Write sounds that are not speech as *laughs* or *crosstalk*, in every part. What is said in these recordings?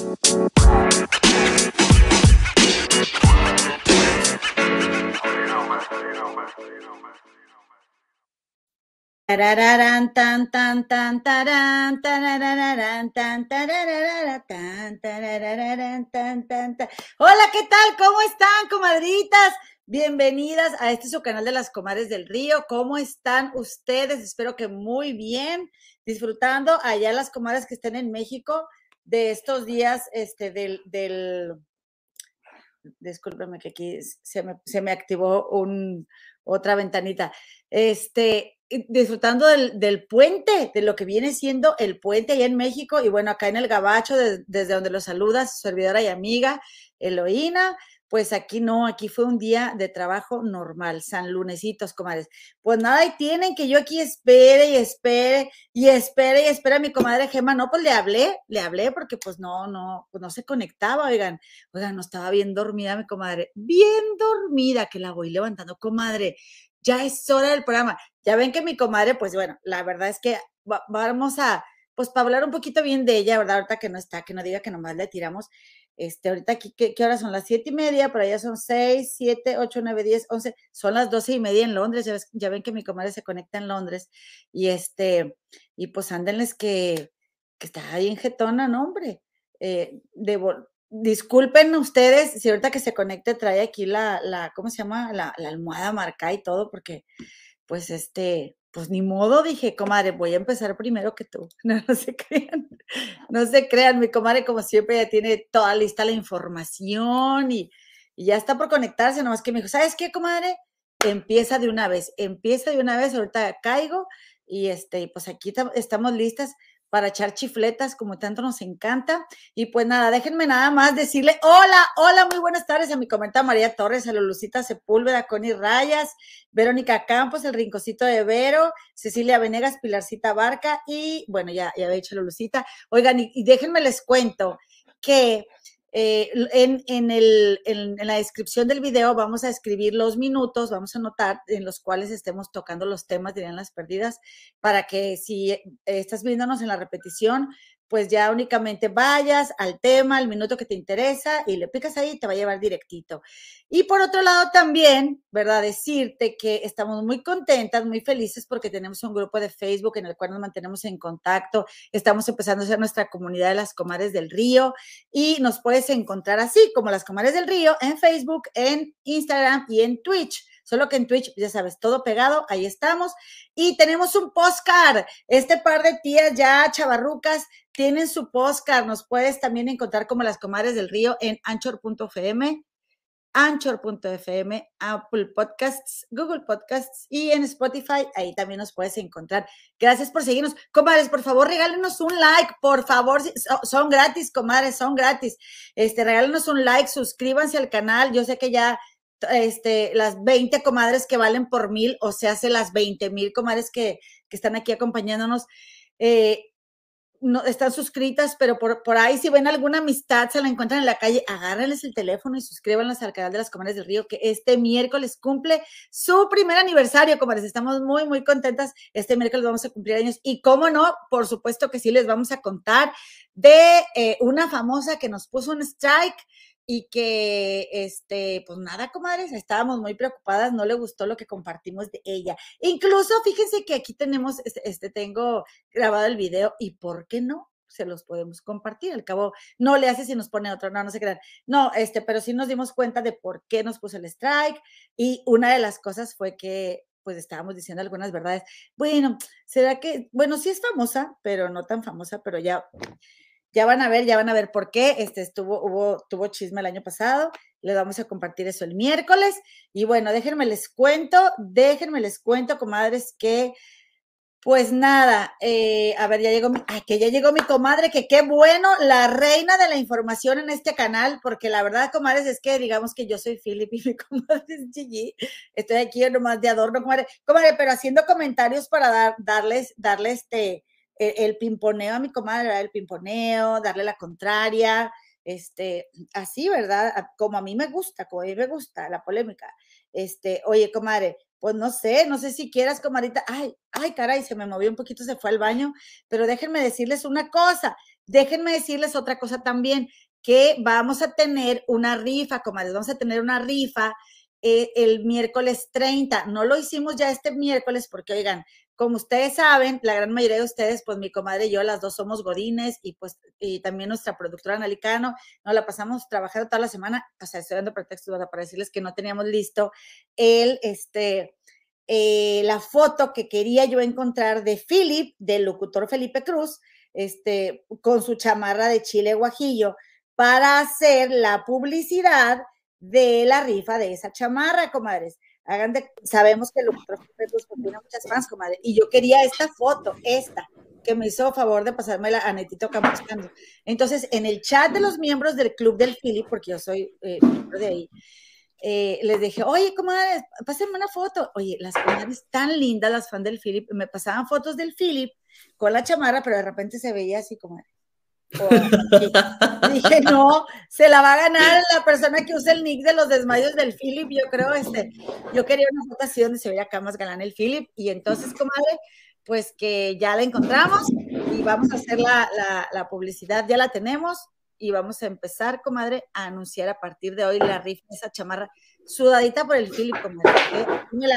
Hola, ¿qué tal? ¿Cómo están, comadritas? Bienvenidas a este su canal de las comadres del río. ¿Cómo están ustedes? Espero que muy bien, disfrutando allá las comadres que estén en México de estos días este del del discúlpeme que aquí se me, se me activó un, otra ventanita. Este, disfrutando del, puente, de lo que viene siendo el puente allá en México y bueno, acá en el Gabacho, desde donde lo saluda su servidora y amiga Eloína, pues aquí no, aquí fue un día de trabajo normal, San Lunesitos, comadres. Pues nada, y tienen que yo aquí espere y espere y espere y espere a mi comadre Gema. No, pues le hablé, le hablé porque pues no, no, pues no se conectaba, oigan, oigan, no estaba bien dormida mi comadre, bien dormida, que la voy levantando, comadre ya es hora del programa. Ya ven que mi comadre, pues bueno, la verdad es que vamos a, pues para hablar un poquito bien de ella, ¿verdad? Ahorita que no está, que no diga que nomás le tiramos. Este, ahorita aquí, ¿qué, horas son? Las siete y media, por allá son seis, siete, ocho, nueve, diez, once, son las doce y media en Londres, ya, ven que mi comadre se conecta en Londres, y este, y pues ándenles que, que está ahí en Getona, ¿no, hombre? Eh, disculpen ustedes si ahorita que se conecte trae aquí la, la ¿cómo se llama? La, la almohada marcada y todo, porque pues este, pues ni modo, dije, comadre, voy a empezar primero que tú. *laughs* No, se crean, no se crean, mi comadre como siempre ya tiene toda lista la información y, y ya está por conectarse, nomás que me dijo, ¿sabes qué, comadre? Empieza de una vez, empieza de una vez, ahorita caigo y este, pues aquí estamos listas para echar chifletas, como tanto nos encanta. Y pues nada, déjenme nada más decirle hola, hola, muy buenas tardes a mi comentario María Torres, a Lulusita Sepúlveda, Connie Rayas, Verónica Campos, el Rincocito de Vero, Cecilia Venegas, Pilarcita Barca y bueno, ya, ya había dicho Lulusita. Oigan, y déjenme les cuento que eh, en, en, el, en, la descripción del video vamos a escribir los minutos, vamos a anotar en los cuales estemos tocando los temas, dirían las perdidas, para que si eh, estás viéndonos en la repetición, pues ya únicamente vayas al tema, al minuto que te interesa y le picas ahí te va a llevar directito. Y por otro lado también, ¿verdad? Decirte que estamos muy contentas, muy felices porque tenemos un grupo de Facebook en el cual nos mantenemos en contacto. Estamos empezando a ser nuestra comunidad de las comares del río y nos puedes encontrar así como las comares del río en Facebook, en Instagram y en Twitch. Solo que en Twitch, ya sabes, todo pegado, ahí estamos. Y tenemos un postcard. Este par de tías ya chavarrucas tienen su postcard. Nos puedes también encontrar como las comadres del río en anchor.fm, anchor.fm, Apple Podcasts, Google Podcasts y en Spotify. Ahí también nos puedes encontrar. Gracias por seguirnos. Comadres, por favor, regálenos un like, por favor. Son gratis, comadres, son gratis. Este, regálenos un like, suscríbanse al canal. Yo sé que ya este, las 20 comadres que valen por mil, o se hace las 20 mil comadres que, que, están aquí acompañándonos. Eh, no, están suscritas, pero por, por, ahí si ven alguna amistad, se la encuentran en la calle, agárrenles el teléfono y suscríbanlos al canal de las Comadres del Río, que este miércoles cumple su primer aniversario, comadres. Estamos muy, muy contentas. Este miércoles vamos a cumplir años y, cómo no, por supuesto que sí les vamos a contar de eh, una famosa que nos puso un strike y que, este, pues nada, comadres, estábamos muy preocupadas, no le gustó lo que compartimos de ella. Incluso, fíjense que aquí tenemos, este, este, tengo grabado el video y ¿por qué no? Se los podemos compartir. Al cabo, no le hace si nos pone otro, no, no se crean. No, este, pero sí nos dimos cuenta de por qué nos puso el strike y una de las cosas fue que pues estábamos diciendo algunas verdades. Bueno, será que, bueno, sí es famosa, pero no tan famosa, pero ya ya van a ver, ya van a ver por qué. Este estuvo, hubo, tuvo chisme el año pasado. Les vamos a compartir eso el miércoles. Y bueno, déjenme les cuento, déjenme les cuento, comadres, que pues nada, eh, a ver, ya llegó mi, ay, que ya llegó mi comadre, que qué bueno, la reina de la información en este canal, porque la verdad, comadres, es que digamos que yo soy Philip y mi *laughs* comadre es Gigi. Estoy aquí nomás de adorno, comadre, comadre, pero haciendo comentarios para dar, darles, darles este, el, pimponeo a mi comadre, el pimponeo, darle la contraria, este, así, ¿verdad? Como a mí me gusta, como a mí me gusta la polémica. Este, oye, comadre, pues no sé, no sé si quieras, comadita. Ay, ay, caray, se me movió un poquito, se fue al baño, pero déjenme decirles una cosa. déjenme decirles otra cosa también, que vamos a tener una rifa, comadres, vamos a tener una rifa eh, el miércoles 30. No lo hicimos ya este miércoles porque, oigan, como ustedes saben, la gran mayoría de ustedes, pues mi comadre y yo, las dos somos godines y pues y también nuestra productora Analicano, nos la pasamos trabajando toda la semana, o sea, estoy dando pretextos para decirles que no teníamos listo el, este, eh, la foto que quería yo encontrar de Philip, del locutor Felipe Cruz, este, con su chamarra de chile guajillo, para hacer la publicidad de la rifa de esa chamarra, comadres. Hagan de, sabemos que pues, tiene muchas fans, comadre, y yo quería esta foto, esta, que me hizo favor de pasármela a Netito Campostando. Entonces, en el chat de los miembros del club del Philip, porque yo soy eh, miembro de ahí, eh, les dije, oye, comadres, pásenme una foto. Oye, las comadres tan lindas, las fans del Philip, me pasaban fotos del Philip con la chamarra, pero de repente se veía así *laughs* dije, no, se la va a ganar la persona que usa el nick de los desmayos del Philip, yo creo, este, yo quería una foto así donde se veía acá más galán el Philip, y entonces, comadre, pues que ya la encontramos y vamos a hacer la, la, la publicidad, ya la tenemos, y vamos a empezar, comadre, a anunciar a partir de hoy la rifa, esa chamarra sudadita por el Philip, comadre.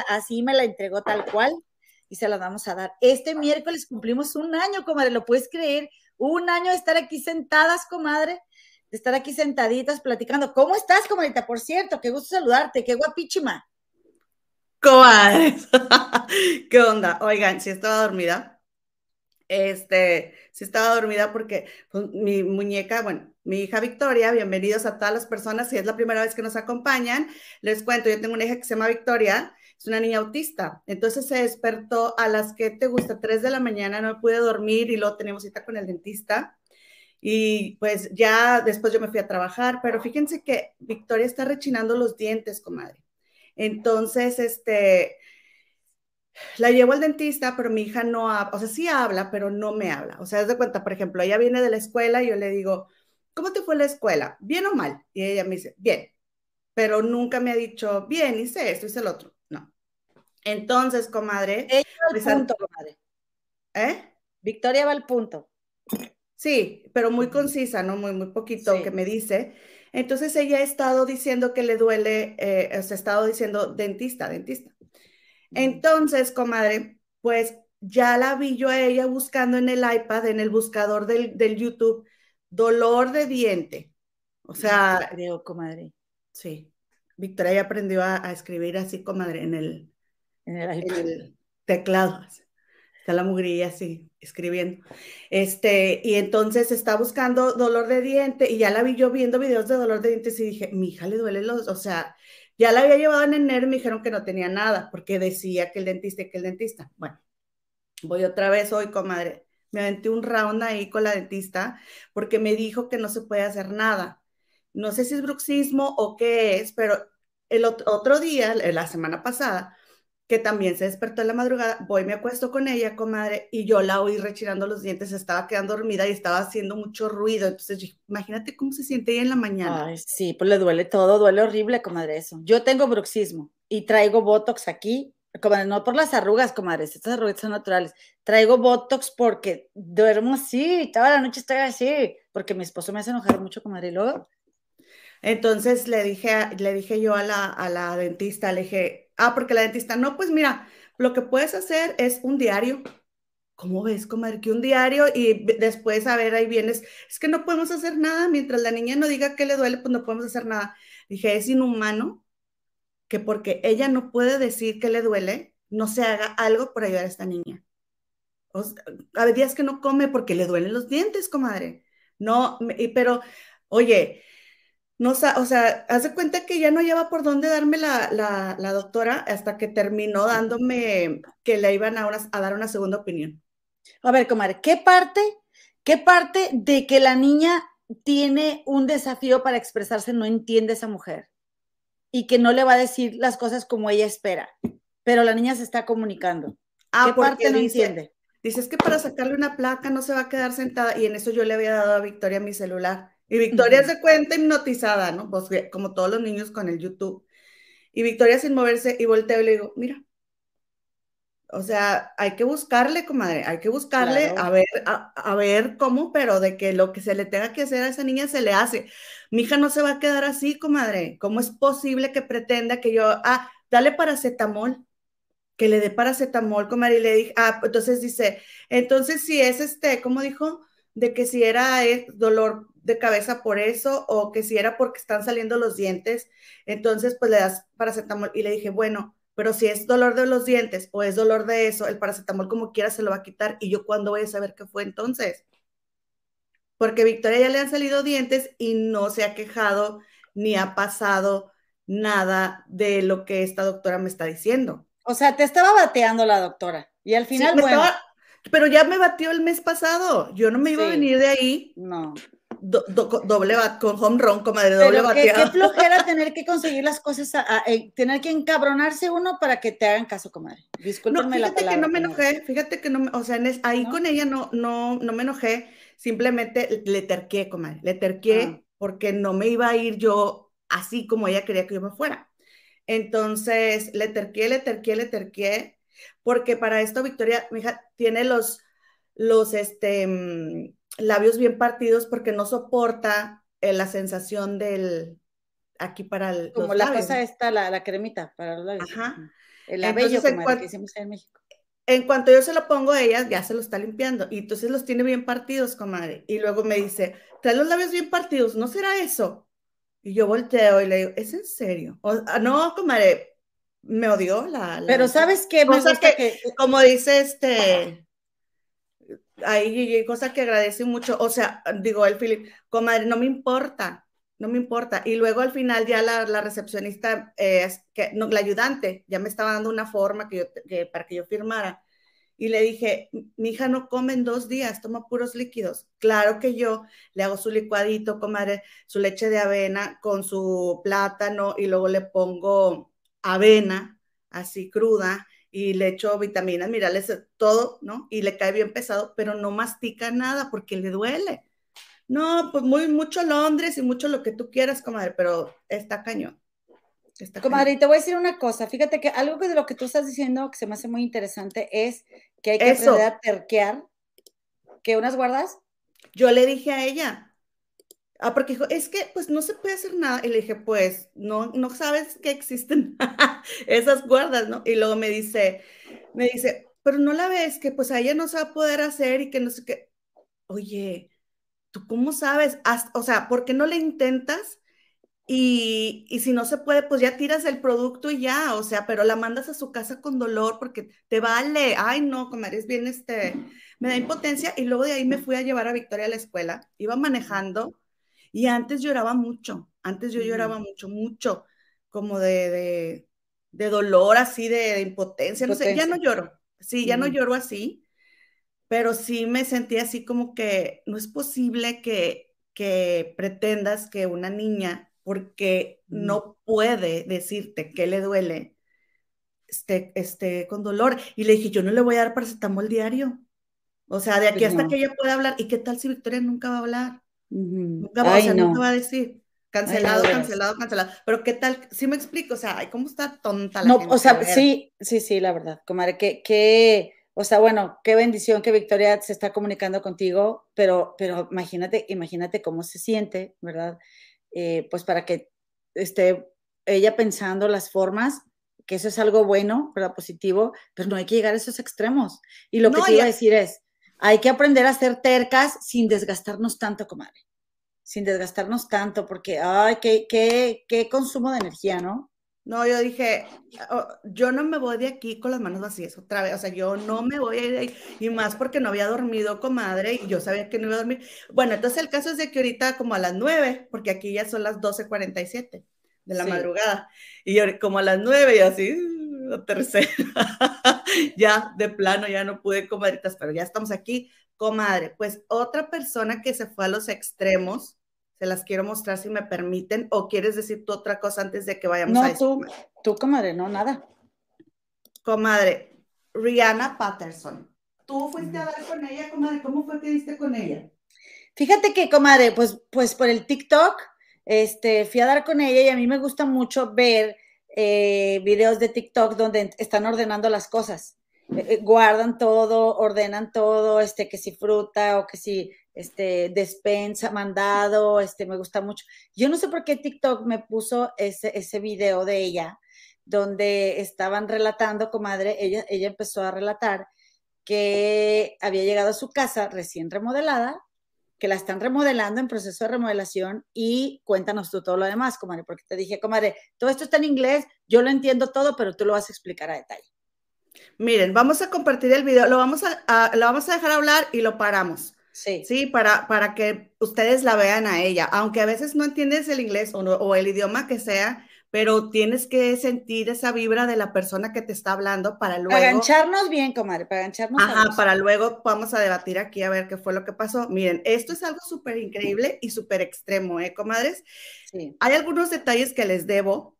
así me la entregó tal cual y se la vamos a dar. Este miércoles cumplimos un año, comadre, ¿lo puedes creer? Un año de estar aquí sentadas, comadre, de estar aquí sentaditas platicando. ¿Cómo estás, comadita? Por cierto, qué gusto saludarte, qué guapichima. Comadre, *laughs* ¿qué onda? Oigan, si estaba dormida, este, si estaba dormida porque pues, mi muñeca, bueno, mi hija Victoria, bienvenidos a todas las personas. Si es la primera vez que nos acompañan, les cuento, yo tengo una hija que se llama Victoria, es una niña autista. Entonces se despertó a las que te gusta, 3 de la mañana, no pude dormir y luego teníamos cita con el dentista. Y pues ya después yo me fui a trabajar, pero fíjense que Victoria está rechinando los dientes, comadre. Entonces, este, la llevo al dentista, pero mi hija no habla, o sea, sí habla, pero no me habla. O sea, es de cuenta, por ejemplo, ella viene de la escuela y yo le digo, ¿cómo te fue la escuela? ¿Bien o mal? Y ella me dice, bien, pero nunca me ha dicho, bien, hice esto, hice el otro. Entonces, comadre. Ella va al punto, comadre. ¿Eh? Victoria va al punto. Sí, pero muy concisa, ¿no? Muy, muy poquito que me dice. Entonces ella ha estado diciendo que le duele, eh, se ha estado diciendo dentista, dentista. Entonces, comadre, pues ya la vi yo a ella buscando en el iPad, en el buscador del, del YouTube, dolor de diente. O sea. Creo, comadre. Sí. Victoria ya aprendió a, escribir así, comadre, en el, en el, teclado. Está la mugrilla así, escribiendo. Este, y entonces está buscando dolor de diente y ya la vi yo viendo videos de dolor de dientes y dije, mi hija le duele los, o sea, ya la había llevado en enero y me dijeron que no tenía nada porque decía que el dentista y que el dentista. Bueno, voy otra vez hoy, comadre me aventé un round ahí con la dentista porque me dijo que no se puede hacer nada. No sé si es bruxismo o qué es, pero el otro día, la semana pasada, que también se despertó en la madrugada, voy, me acuesto con ella, comadre, y yo la oí rechinando los dientes, estaba quedando dormida y estaba haciendo mucho ruido. Entonces, imagínate cómo se siente ella en la mañana. Ay, sí, pues le duele todo, duele horrible, comadre, eso. Yo tengo bruxismo y traigo Botox aquí comadre, no por las arrugas, comadres, estas arrugas son naturales. Traigo Botox porque duermo así, toda la noche estoy así, porque mi esposo me hace enojar mucho, comadre, y luego. Entonces le dije, le dije yo a la, a la dentista, le dije, ah, porque la dentista, no, pues mira, lo que puedes hacer es un diario. ¿Cómo ves, comadre? Que un diario y después, a ver, ahí vienes. Es que no podemos hacer nada. Mientras la niña no diga que le duele, pues no podemos hacer nada. Dije, es inhumano que porque ella no puede decir que le duele, no se haga algo por ayudar a esta niña. O a días que no come porque le duelen los dientes, comadre. No, pero, oye, no, o sea, haz de cuenta que ya no lleva por dónde darme la, doctora hasta que terminó dándome que le iban a, a dar una segunda opinión. A ver, comadre, ¿qué parte, qué parte de que la niña tiene un desafío para expresarse no entiende esa mujer? y que no le va a decir las cosas como ella espera, pero la niña se está comunicando. Ah, ¿Qué parte no entiende? Dices que para sacarle una placa no se va a quedar sentada y en eso yo le había dado a Victoria mi celular. Y Victoria se cuenta hipnotizada, ¿no? Pues como todos los niños con el YouTube. Y Victoria sin moverse y volteo y le digo, mira. O sea, hay que buscarle, comadre, hay que buscarle a ver, a, ver cómo, pero de que lo que se le tenga que hacer a esa niña se le hace. Mi hija no se va a quedar así, comadre. ¿Cómo es posible que pretenda que yo, ah, dale paracetamol? Que le dé paracetamol, comadre, y le dije, ah, entonces dice, entonces si es este, ¿cómo dijo? De que si era eh, dolor de cabeza por eso o que si era porque están saliendo los dientes, entonces pues le das paracetamol. Y le dije, bueno, pero si es dolor de los dientes o es dolor de eso, el paracetamol como quiera se lo va a quitar y yo cuándo voy a saber qué fue entonces. Porque Victoria ya le han salido dientes y no se ha quejado ni ha pasado nada de lo que esta doctora me está diciendo. O sea, te estaba bateando la doctora y al final, bueno. pero ya me batió el mes pasado. Yo no me iba a venir de ahí. No doble bat, con home run, comadre, doble qué, qué, flojera *laughs* tener que conseguir las cosas, eh, tener que encabronarse uno para que te hagan caso, comadre. Discúlpeme no, fíjate que no me enojé, fíjate que no, o sea, ahí con ella no, no, no me enojé, simplemente le terqué, comadre, le terqué ah. porque no me iba a ir yo así como ella quería que yo me fuera. Entonces, le terqué, le terqué, le terqué, porque para esto Victoria, mi hija, tiene los, los, este, mm, labios bien partidos porque no soporta eh, la sensación del aquí para el como la cosa esta la, la, cremita para los labios Ajá. el labello como que hicimos en México en cuanto yo se lo pongo a ella, ya se lo está limpiando. Y entonces los tiene bien partidos, comadre. Y luego me dice, trae los labios bien partidos, ¿no será eso? Y yo volteo y le digo, ¿es en serio? Ah, no, comadre, me odió la... Pero ¿sabes qué? Me que, que, como dice este, ahí cosa que agradece mucho, o sea, digo, el Philip, comadre, no me importa, no me importa. Y luego al final ya la, recepcionista, eh, que, no, la ayudante, ya me estaba dando una forma que yo, para que yo firmara. Y le dije, mi hija no come en dos días, toma puros líquidos. Claro que yo le hago su licuadito, comadre, su leche de avena con su plátano y luego le pongo avena así cruda y le echo vitaminas, minerales, todo, ¿no? Y le cae bien pesado, pero no mastica nada porque le duele. No, pues muy mucho Londres y mucho lo que tú quieras, comadre, pero está cañón. comadre, y te voy a decir una cosa, fíjate que algo de lo que tú estás diciendo que se me hace muy interesante es que hay que aprender a terquear, unas guardas. Yo le dije a ella, Ah, porque dijo, es que pues no se puede hacer nada. Y le dije, pues no, no sabes que existen *laughs* esas guardas, ¿no? Y luego me dice, me dice, pero no la ves, que pues a ella no se va a poder hacer y que no sé qué. Oye, ¿tú cómo sabes? o sea, ¿por qué no le intentas? Y, y, si no se puede, pues ya tiras el producto y ya, o sea, pero la mandas a su casa con dolor porque te vale. Ay, no, comadre, es bien este, me da impotencia. Y luego de ahí me fui a llevar a Victoria a la escuela. Iba manejando y antes lloraba mucho, antes yo lloraba mucho, mucho, como de, de, dolor, así, de, impotencia, no sé, ya no lloro, sí, ya no lloro así, pero sí me sentí así como que no es posible que, que pretendas que una niña, porque no puede decirte que le duele, esté, esté con dolor. Y le dije, yo no le voy a dar paracetamol diario. O sea, de aquí hasta que ella pueda hablar. ¿Y qué tal si Victoria nunca va a hablar? Nunca, va, a decir. Cancelado, cancelado, cancelado. Pero qué tal, si me explico, o sea, ¿cómo está tonta la no, O sea, sí, sí, sí, la verdad, comadre, que, que, o sea, bueno, qué bendición que Victoria se está comunicando contigo, pero, pero imagínate, imagínate cómo se siente, ¿verdad? Eh, pues para que esté ella pensando las formas, que eso es algo bueno, ¿verdad? Positivo, pero no hay que llegar a esos extremos. Y lo que te iba a decir es, hay que aprender a ser tercas sin desgastarnos tanto, comadre. Sin desgastarnos tanto, porque, ay, qué, qué, qué consumo de energía, ¿no? No, yo dije, oh, yo no me voy de aquí con las manos vacías otra vez, o sea, yo no me voy a ir de ahí, y más porque no había dormido, comadre, y yo sabía que no iba a dormir. Bueno, entonces el caso es de que ahorita como a las nueve, porque aquí ya son las 12.47 de la madrugada, y yo como a las nueve y así, la tercera. *laughs* ya de plano ya no pude, comadritas, pero ya estamos aquí, comadre. Pues otra persona que se fue a los extremos, se las quiero mostrar si me permiten, o quieres decir tú otra cosa antes de que vayamos a esto. Tú, tú, comadre, no, nada. Comadre, Rihanna Patterson. ¿Tú fuiste a dar con ella, comadre? ¿Cómo fue que diste con ella? Fíjate que, comadre, pues, pues por el TikTok, este, fui a dar con ella y a mí me gusta mucho ver eh, videos de TikTok donde están ordenando las cosas. eh, eh, guardan todo, ordenan todo, este, que si fruta o que si este, despensa, mandado, este, me gusta mucho. Yo no sé por qué TikTok me puso ese, ese video de ella, donde estaban relatando, comadre, ella, ella empezó a relatar que había llegado a su casa recién remodelada, que la están remodelando en proceso de remodelación y cuéntanos tú todo lo demás, comadre, porque te dije, comadre, todo esto está en inglés, yo lo entiendo todo, pero tú lo vas a explicar a detalle. Miren, vamos a compartir el video, lo vamos a, lo vamos a dejar hablar y lo paramos. Sí. Sí, para, para que ustedes la vean a ella, aunque a veces no entiendes el inglés o, o el idioma que sea, pero tienes que sentir esa vibra de la persona que te está hablando para luego. Para gancharnos bien, comadre, para gancharnos. Ajá, para luego vamos a debatir aquí a ver qué fue lo que pasó. Miren, esto es algo súper increíble y súper extremo, ¿eh, comadres? Sí. Hay algunos detalles que les debo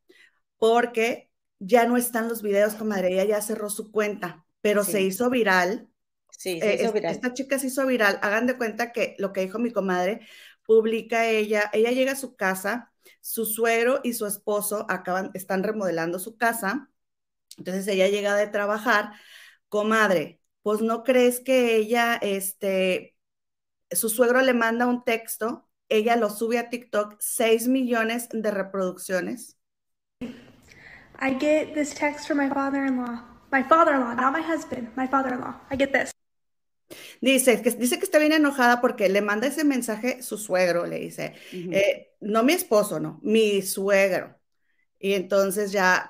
porque ya no están los videos, comadre, ella ya cerró su cuenta, pero Sí. se hizo viral. Sí, se Eh, hizo viral. Esta chica se hizo viral. Hagan de cuenta que lo que dijo mi comadre, publica ella, ella llega a su casa, su suegro y su esposo acaban, están remodelando su casa. Entonces ella llega de trabajar, comadre, pues no crees que ella, este, su suegro le manda un texto, ella lo sube a TikTok, 6 millones de reproducciones. I get this text from my father in law. My father in law, not my husband, my father in law. I get this. Dice que, dice que está bien enojada porque le manda ese mensaje su suegro, le dice, eh, no mi esposo, no, mi suegro. Y entonces ya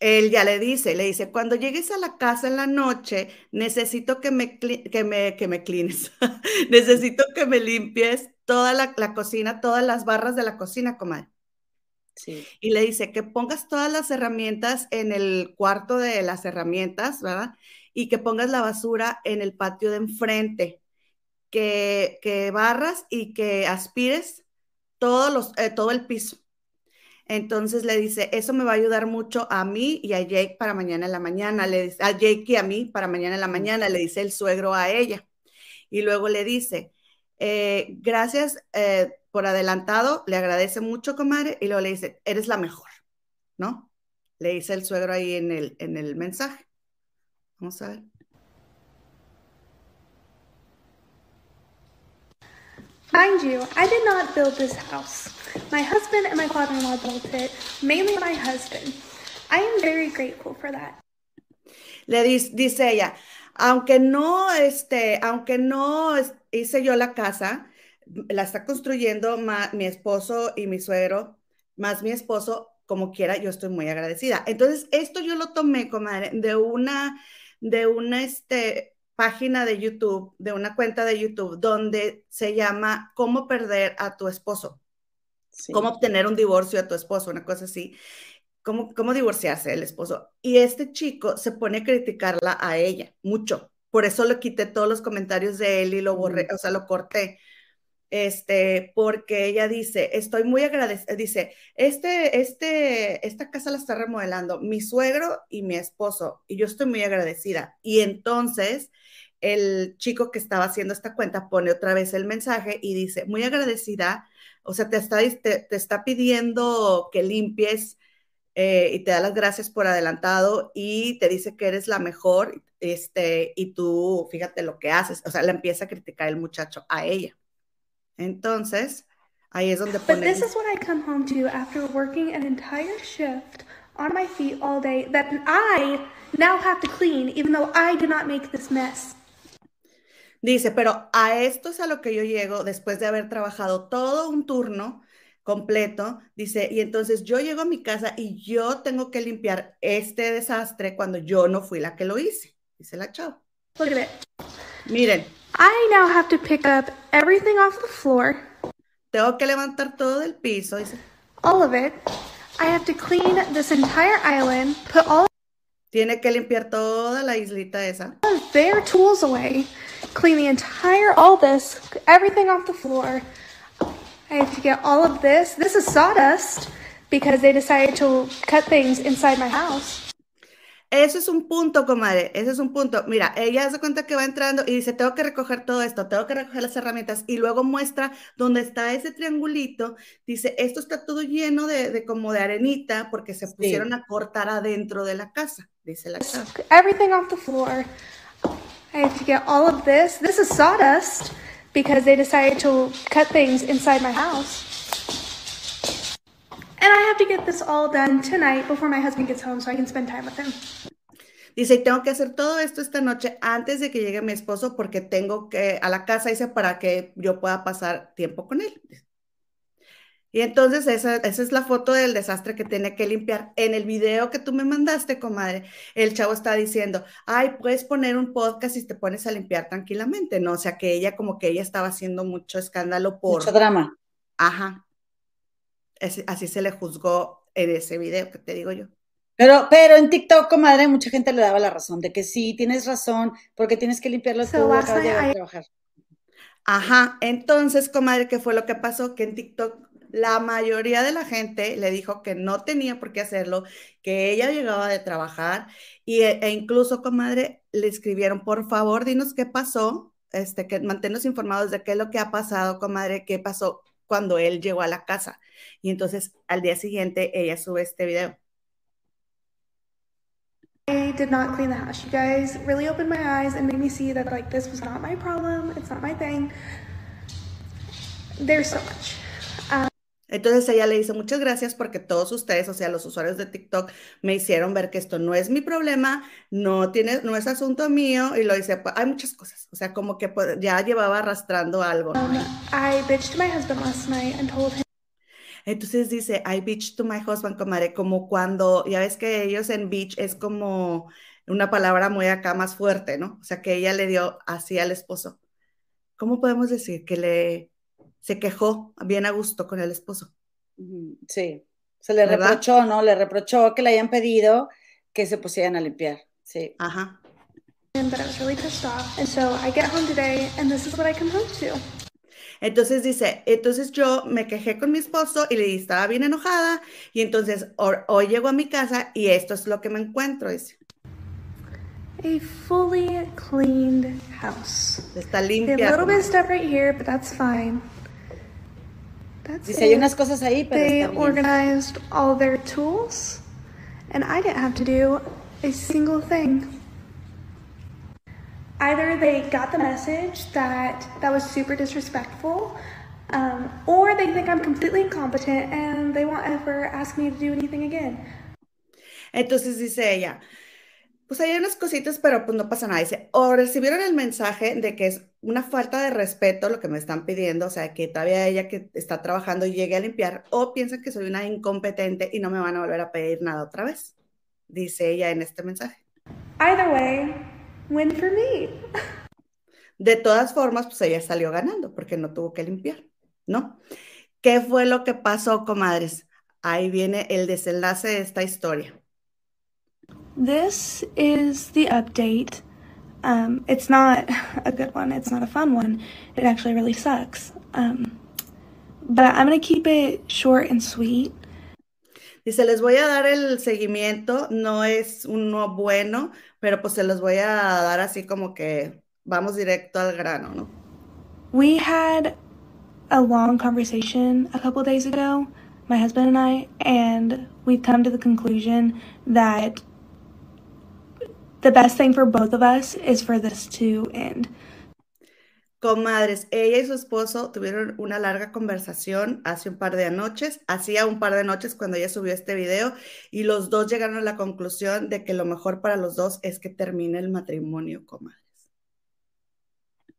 él ya le dice, le dice, cuando llegues a la casa en la noche, necesito que me, que me, que me clines, *laughs* necesito que me limpies toda la, la cocina, todas las barras de la cocina, comadre. Sí. Y le dice que pongas todas las herramientas en el cuarto de las herramientas, ¿verdad? Y que pongas la basura en el patio de enfrente, que, que barras y que aspires todos los, eh, todo el piso. Entonces le dice, eso me va a ayudar mucho a mí y a Jake para mañana en la mañana, le dice, a Jake y a mí para mañana en la mañana, le dice el suegro a ella. Y luego le dice, eh, gracias eh, por adelantado, le agradece mucho, comadre, y luego le dice, eres la mejor, ¿no? Le dice el suegro ahí en el, en el mensaje. Vamos a ver. Mind you, I did not build this house. My husband and my father in law built it, mainly my husband. I am very grateful for that. Le dice, dice ella, aunque no, este, aunque no hice yo la casa, la está construyendo ma- mi esposo y mi suegro, más mi esposo, como quiera, yo estoy muy agradecida. Entonces, esto yo lo tomé, comadre, de una, de una, este, página de YouTube, de una cuenta de YouTube, donde se llama Cómo perder a tu esposo sí. cómo obtener un divorcio a tu esposo, una cosa así, cómo, cómo divorciarse del esposo. Y este chico se pone a criticarla a ella mucho. Por eso le quité todos los comentarios de él y lo borré, o sea, lo corté. Este, porque ella dice, estoy muy agradecida, dice, este, este, esta casa la está remodelando mi suegro y mi esposo, y yo estoy muy agradecida. Y entonces el chico que estaba haciendo esta cuenta pone otra vez el mensaje y dice, muy agradecida, o sea, te está, te, te está pidiendo que limpies eh, y te da las gracias por adelantado y te dice que eres la mejor, este, y tú, fíjate lo que haces, o sea, le empieza a criticar el muchacho a ella. Entonces, ahí es donde But this is what I come home to after working an entire shift on my feet all day that I now have to clean, even though I did not make this mess. Dice, pero a esto es a lo que yo llego después de haber trabajado todo un turno completo. Dice, y entonces yo llego a mi casa y yo tengo que limpiar este desastre cuando yo no fui la que lo hice. Dice la chava. Miren, I now have to pick up everything off the floor, tengo que levantar todo del piso. Dice, all of it. I have to clean this entire island, put all tiene que limpiar toda la islita esa. of their tools away, clean the entire, all this, everything off the floor. I have to get all of this. This is sawdust because they decided to cut things inside my house. Ese es un punto, comadre, ese es un punto. Mira, ella se cuenta que va entrando y dice, tengo que recoger todo esto, tengo que recoger las herramientas y luego muestra donde está ese triangulito, dice, esto está todo lleno de, como de arenita porque se pusieron a cortar adentro de la casa, dice la casa. Everything off the floor. I have to get all of this. This is sawdust because they decided to cut things inside my house. And I have to get this all done tonight before my husband gets home so I can spend time with him. Dice, tengo que hacer todo esto esta noche antes de que llegue mi esposo porque tengo que a la casa, dice, para que yo pueda pasar tiempo con él. Y entonces esa, esa, es la foto del desastre que tiene que limpiar. En el video que tú me mandaste, comadre, el chavo está diciendo, ay, puedes poner un podcast y te pones a limpiar tranquilamente, ¿no? O sea, que ella como que ella estaba haciendo mucho escándalo por... Mucho drama. Ajá, así se le juzgó en ese video que te digo yo. Pero, pero en TikTok, comadre, mucha gente le daba la razón de que sí, tienes razón, porque tienes que limpiarlo tú, acabas de trabajar. Ajá, entonces, comadre, ¿qué fue lo que pasó? Que en TikTok la mayoría de la gente le dijo que no tenía por qué hacerlo, que ella llegaba de trabajar y, e, e incluso, comadre, le escribieron, por favor, dinos qué pasó, este, que manténnos informados de qué es lo que ha pasado, comadre, qué pasó cuando él llegó a la casa. Y entonces al día siguiente ella sube este video. I did not clean the house. You guys really opened my eyes and made me see that like this was not my problem. It's not my thing. There's so much. Entonces ella le dice muchas gracias porque todos ustedes, o sea, los usuarios de TikTok, me hicieron ver que esto no es mi problema, no tiene, no es asunto mío y lo dice, pues, hay muchas cosas, o sea, como que pues, ya llevaba arrastrando algo. Um, I bitched my husband last night and told him entonces dice, I bitch to my husband, comadre, como cuando, ya ves que ellos en bitch es como una palabra muy acá más fuerte, ¿no? O sea, que ella le dio así al esposo. ¿Cómo podemos decir? Que le, se quejó bien a gusto con el esposo. Sí, se le reprochó, ¿no? Le reprochó que le hayan pedido que se pusieran a limpiar. Sí. Ajá. But I was really pissed off. And so I get home today and this is what I come home to. Entonces dice, entonces yo me quejé con mi esposo y le estaba bien enojada y entonces hoy llego a mi casa y esto es lo que me encuentro, dice. A fully cleaned house. Está limpia. A little bit of stuff right here, but that's fine. That's Dice, hay unas cosas ahí, pero They está bien. organized all their tools and I didn't have to do a single thing either they got the message that that was super disrespectful, um, or they think I'm completely incompetent and they won't ever ask me to do anything again. Entonces dice ella, pues hay unas cositas, pero pues no pasa nada. Dice, o recibieron el mensaje de que es una falta de respeto lo que me están pidiendo, o sea, que todavía ella que está trabajando llegue a limpiar, o piensan que soy una incompetente y no me van a volver a pedir nada otra vez, dice ella en este mensaje. Either way, Win for me. De todas formas, pues ella salió ganando porque no tuvo que limpiar, ¿no? ¿Qué fue lo que pasó, comadres? Ahí viene el desenlace de esta historia. This is the update. Um, it's not *laughs* a good one. It's not a fun one. It actually really sucks. Um, but I'm going to keep it short and sweet. Dice, les voy a dar el seguimiento, no es uno bueno, pero pues se los voy a dar así como que vamos directo al grano, ¿no? We had a long conversation a couple days ago, my husband and I, and we've come to the conclusion that the best thing for both of us is for this to end. Comadres, ella y su esposo tuvieron una larga conversación hace un par de noches, hacía un par de noches cuando ella subió este video y los dos llegaron a la conclusión de que lo mejor para los dos es que termine el matrimonio, comadres.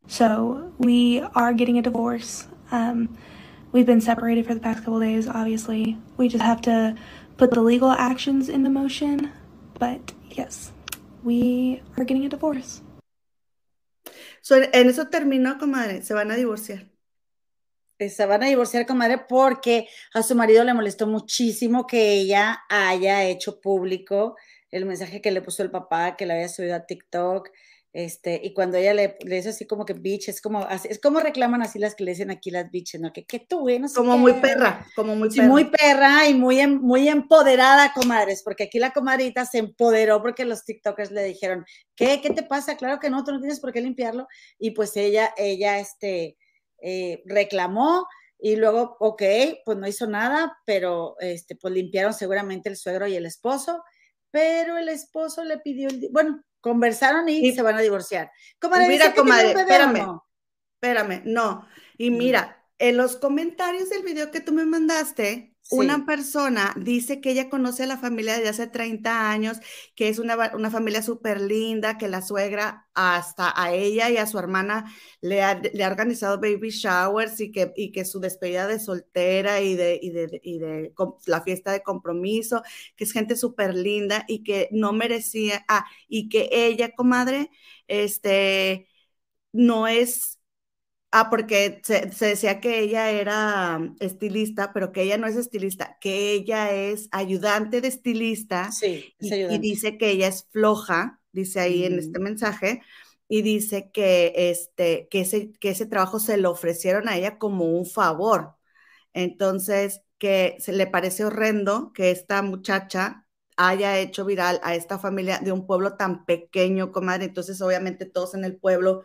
So we are getting a divorce. Um, we've been separated for the past couple days, obviously. We just have to put the legal actions into motion. But yes, we are getting a divorce en eso terminó, comadre, se van a divorciar. Eh, se van a divorciar, comadre, porque a su marido le molestó muchísimo que ella haya hecho público el mensaje que le puso el papá, que le había subido a TikTok. Este, y cuando ella le, le dice así como que bitch, es como, es como reclaman así las que le dicen aquí las bitches, ¿no? Que, que tú, güey, no sé Como qué. muy perra, como muy Sí, perra. muy perra y muy, em- muy empoderada, comadres, porque aquí la comadrita se empoderó porque los TikTokers le dijeron, ¿qué? ¿Qué te pasa? Claro que no, tú no tienes por qué limpiarlo. Y pues ella, ella, este, eh, reclamó y luego, ok, pues no hizo nada, pero, este, pues limpiaron seguramente el suegro y el esposo, pero el esposo le pidió el, bueno, conversaron y, Y- se van a divorciar. Comadre, Mira, ¿dice que tiene un comadre, espérame. no? Espérame, no. Y Mm. mira, en los comentarios del video que tú me mandaste, Una persona dice que ella conoce a la familia desde hace 30 años, que es una, una familia súper linda, que la suegra hasta a ella y a su hermana le ha, le ha organizado baby showers y que, y que su despedida de soltera y de, y de, y de la fiesta de compromiso, que es gente súper linda y que no merecía, ah, y que ella, comadre, este, no es Ah, porque se, se decía que ella era estilista, pero que ella no es estilista, que ella es ayudante de estilista Sí, es y, y dice que ella es floja, dice ahí en Mm. este mensaje, y dice que, este, que, ese, que ese trabajo se lo ofrecieron a ella como un favor. Entonces, que se le parece horrendo que esta muchacha haya hecho viral a esta familia de un pueblo tan pequeño, comadre. Entonces, obviamente todos en el pueblo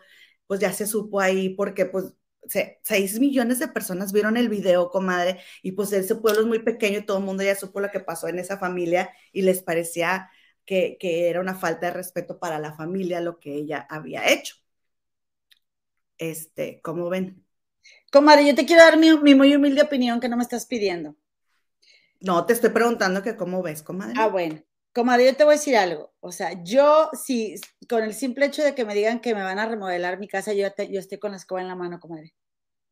pues ya se supo ahí porque pues se, 6 millones de personas vieron el video, comadre, y pues ese pueblo es muy pequeño y todo el mundo ya supo lo que pasó en esa familia y les parecía que, que era una falta de respeto para la familia lo que ella había hecho. Este, ¿cómo ven? Comadre, yo te quiero dar mi, mi muy humilde opinión que no me estás pidiendo. No, te estoy preguntando que cómo ves, comadre. Ah, bueno. Comadre, yo te voy a decir algo. O sea, yo, si con el simple hecho de que me digan que me van a remodelar mi casa, yo, te- yo estoy con la escoba en la mano, comadre,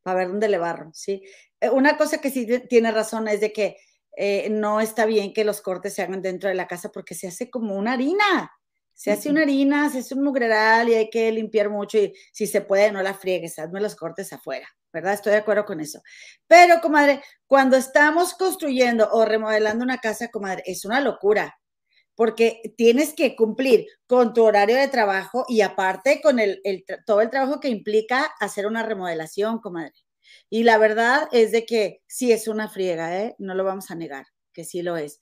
para ver dónde le barro, ¿sí? Eh, Una cosa que sí tiene razón es de que eh, no está bien que los cortes se hagan dentro de la casa porque se hace como una harina. Se hace una harina, se hace un mugreral y hay que limpiar mucho y si se puede no la friegues, hazme los cortes afuera, ¿verdad? Estoy de acuerdo con eso. Pero, comadre, cuando estamos construyendo o remodelando una casa, comadre, es una locura porque tienes que cumplir con tu horario de trabajo y aparte con el, todo el trabajo que implica hacer una remodelación, comadre. Y la verdad es de que sí es una friega, ¿eh? No lo vamos a negar, que sí lo es.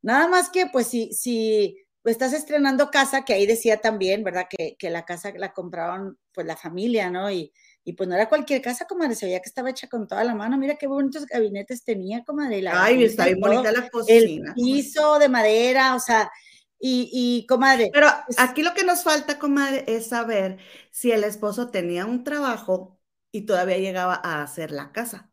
Nada más que, pues, si, si estás estrenando casa, que ahí decía también, ¿verdad? Que, que la casa la compraron, pues, la familia, ¿no? Y, y pues no era cualquier casa, comadre, se veía que estaba hecha con toda la mano. Mira qué bonitos gabinetes tenía, comadre. la Ay, está bien bonita la el cocina. piso de madera, o sea, y, y comadre, Pero aquí lo que nos falta, comadre, es saber si el esposo tenía un trabajo y todavía llegaba a hacer la casa.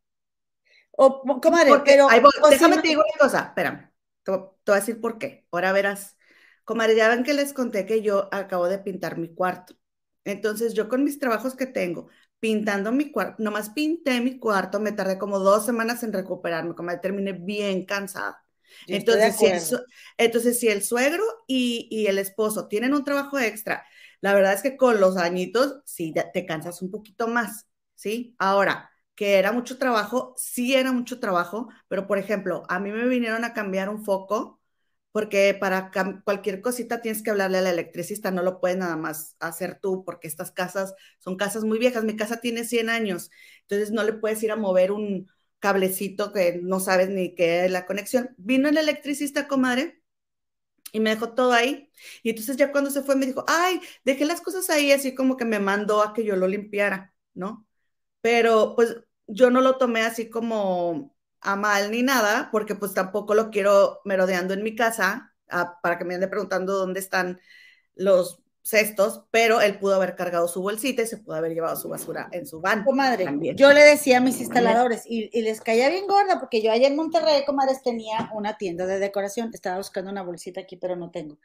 o, comadre, Porque, pero voy, o déjame te digo una cosa, espérame, te, te voy a decir por qué. Ahora verás, comadre, ya ven que les conté que yo acabo de pintar mi cuarto. Entonces, yo con mis trabajos que tengo, pintando mi cuarto, nomás pinté mi cuarto, me tardé como dos semanas en recuperarme, comadre, terminé bien cansada. yo Entonces, si el, entonces, si el suegro y, y el esposo tienen un trabajo extra, la verdad es que con los añitos, sí, te cansas un poquito más, ¿sí? Ahora, que era mucho trabajo, sí era mucho trabajo, pero por ejemplo, a mí me vinieron a cambiar un foco, porque para cualquier cosita tienes que hablarle al electricista, no lo puedes nada más hacer tú, porque estas casas son casas muy viejas, mi casa tiene 100 años, entonces no le puedes ir a mover un cablecito que no sabes ni qué es la conexión. Vino el electricista, comadre, y me dejó todo ahí. Y entonces ya cuando se fue me dijo, ay, dejé las cosas ahí, así como que me mandó a que yo lo limpiara, ¿no? Pero pues yo no lo tomé así como a mal ni nada, porque pues tampoco lo quiero merodeando en mi casa ah, para que me ande preguntando dónde están los cestos, pero él pudo haber cargado su bolsita y se pudo haber llevado su basura en su van. Comadre, también. yo le decía a mis instaladores y, y les caía bien gorda porque yo allá en Monterrey, comadres, tenía una tienda de decoración. Estaba buscando una bolsita aquí, pero no tengo.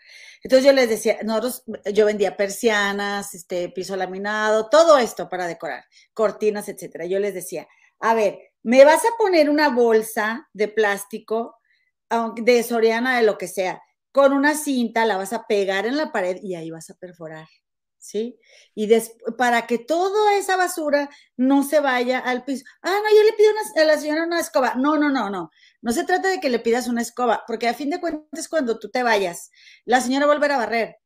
Entonces yo les decía, nosotros, yo vendía persianas, este, piso laminado, todo esto para decorar, cortinas, etcétera. Yo les decía, a ver, me vas a poner una bolsa de plástico, de Soriana, de lo que sea, con una cinta, la vas a pegar en la pared y ahí vas a perforar. ¿Sí? Y des- para que toda esa basura no se vaya al piso. Ah, no, yo le pido a la señora una escoba. No, no, no, no. No se trata de que le pidas una escoba, porque a fin de cuentas, cuando tú te vayas, la señora volverá a barrer.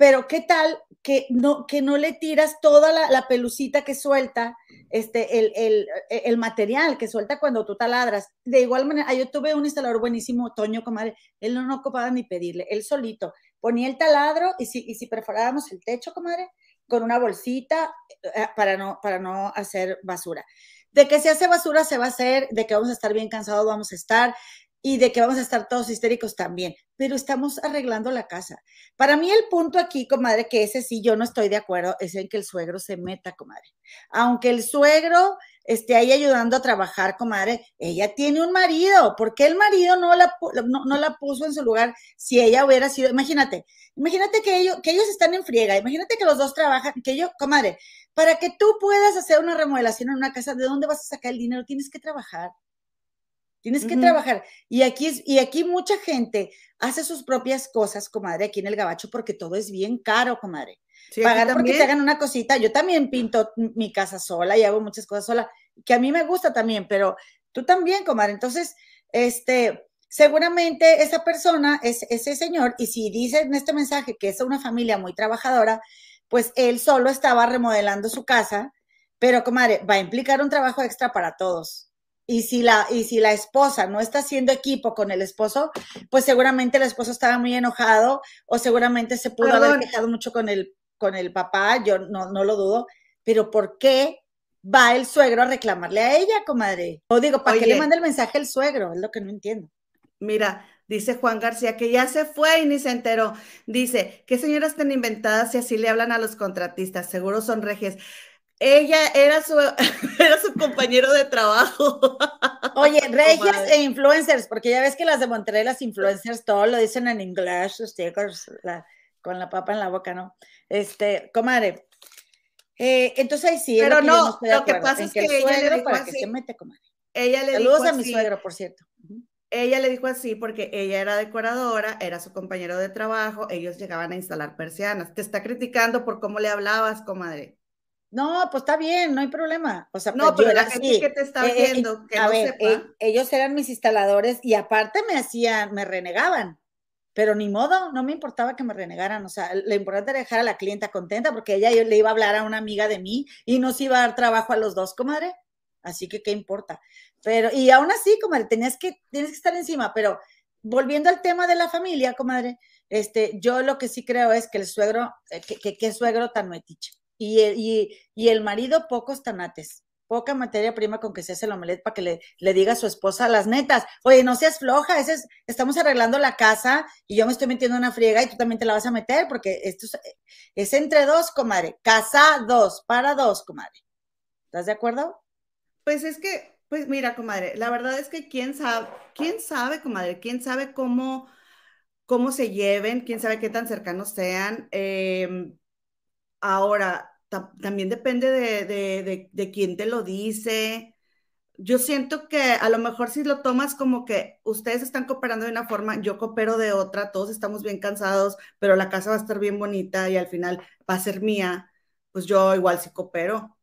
Pero ¿qué tal que no, que no le tiras toda la, pelucita que suelta, este, el, el, material que suelta cuando tú taladras? De igual manera, yo tuve un instalador buenísimo, Toño, comadre, él no, no ocupaba ni pedirle, él solito ponía el taladro y si, y si perforábamos el techo, comadre, con una bolsita eh, para no, para no hacer basura. De que se hace basura se va a hacer, de que vamos a estar bien cansados, vamos a estar, y de que vamos a estar todos histéricos también, pero estamos arreglando la casa. Para mí el punto aquí, comadre, que ese sí yo no estoy de acuerdo, es en que el suegro se meta, comadre. Aunque el suegro esté ahí ayudando a trabajar, comadre, ella tiene un marido, ¿por qué el marido no la, no, la puso en su lugar si ella hubiera sido, imagínate, imagínate que ellos, que ellos están en friega, imagínate que los dos trabajan, que yo, comadre, para que tú puedas hacer una remodelación en una casa, ¿de dónde vas a sacar el dinero? Tienes que trabajar. Tienes que trabajar. Y aquí, y aquí mucha gente hace sus propias cosas, comadre, aquí en el Gabacho, porque todo es bien caro, comadre. Pagar porque te hagan una cosita. Yo también pinto mi casa sola y hago muchas cosas sola, que a mí me gusta también, pero tú también, comadre. Entonces, este, seguramente esa persona es ese señor, y si dice en este mensaje que es una familia muy trabajadora, pues él solo estaba remodelando su casa, pero, comadre, va a implicar un trabajo extra para todos y si la y si la esposa no está haciendo equipo con el esposo, pues seguramente el esposo estaba muy enojado o seguramente se pudo haber quejado mucho con el con el papá, yo no, no lo dudo, pero ¿por qué va el suegro a reclamarle a ella, comadre? O digo, ¿para qué le manda el mensaje el suegro? Es lo que no entiendo. Mira, dice Juan García que ya se fue y ni se enteró. Dice, ¿qué señoras tan inventadas si así le hablan a los contratistas? Seguro son regias. Ella era su, *laughs* era su compañero de trabajo. Oye, *laughs* regias e influencers, porque ya ves que las de Monterrey, las influencers, todo lo dicen en inglés, con la papa en la boca, ¿no? Este, comadre. Eh, entonces ahí sí. Pero no, lo que pasa es que, ella le dijo para así, que se mete, comadre. Ella le Saludos dijo a mi suegro, por cierto. Ella le dijo así porque ella era decoradora, era su compañero de trabajo, ellos llegaban a instalar persianas. Te está criticando por cómo le hablabas, comadre. No, pues está bien, no hay problema. O sea, no, pues pero la gente que te está eh, eh, viendo, que a no ver, sepa. ellos eran mis instaladores y aparte me hacían, me renegaban. Pero ni modo, no me importaba que me renegaran. O sea, lo importante era dejar a la clienta contenta porque ella le iba a hablar a una amiga de mí y nos iba a dar trabajo a los dos, comadre. Así que, ¿qué importa? Pero, y aún así, comadre, tenías que, tienes que estar encima. Pero volviendo al tema de la familia, comadre, este, yo lo que sí creo es que el suegro, eh, que, que, que suegro tan metiche y, el marido pocos tanates, poca materia prima con que se hace el omelet para que le, diga a su esposa las netas, oye, no seas floja, estamos arreglando la casa y yo me estoy metiendo en una friega y tú también te la vas a meter porque esto es, entre dos, comadre, casa dos, para dos, comadre. ¿Estás de acuerdo? Pues es que, pues mira, comadre, la verdad es que quién sabe, quién sabe, comadre, quién sabe cómo, cómo se lleven, quién sabe qué tan cercanos sean. Em, ahora, también depende de, quién te lo dice. Yo siento que a lo mejor si lo tomas como que ustedes están cooperando de una forma, yo coopero de otra, todos estamos bien cansados, pero la casa va a estar bien bonita y al final va a ser mía, pues yo igual sí coopero.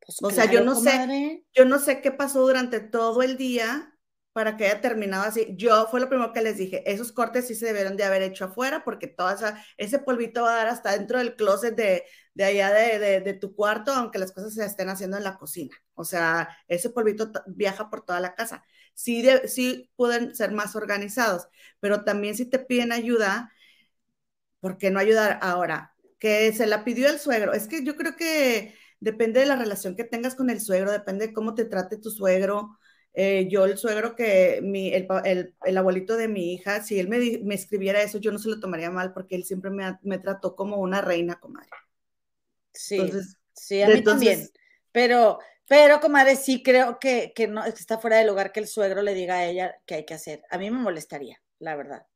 Pues o sea, yo no sé, yo no sé qué pasó durante todo el día para que haya terminado así. Yo fue lo primero que les dije, esos cortes sí se debieron de haber hecho afuera porque todo ese polvito va a dar hasta dentro del closet de, de allá de, de, tu cuarto, aunque las cosas se estén haciendo en la cocina. O sea, ese polvito viaja por toda la casa. Sí, sí pueden ser más organizados, pero también si te piden ayuda, ¿por qué no ayudar ahora? Que se la pidió el suegro. Es que yo creo que depende de la relación que tengas con el suegro, depende de cómo te trate tu suegro eh, yo el suegro que mi, el, el, el, abuelito de mi hija, si él me, me, escribiera eso, yo no se lo tomaría mal porque él siempre me, me trató como una reina, comadre. Sí, sí, a mí también. Pero, pero, comadre, sí creo que, que no está fuera de lugar que el suegro le diga a ella qué hay que hacer. A mí me molestaría, la verdad.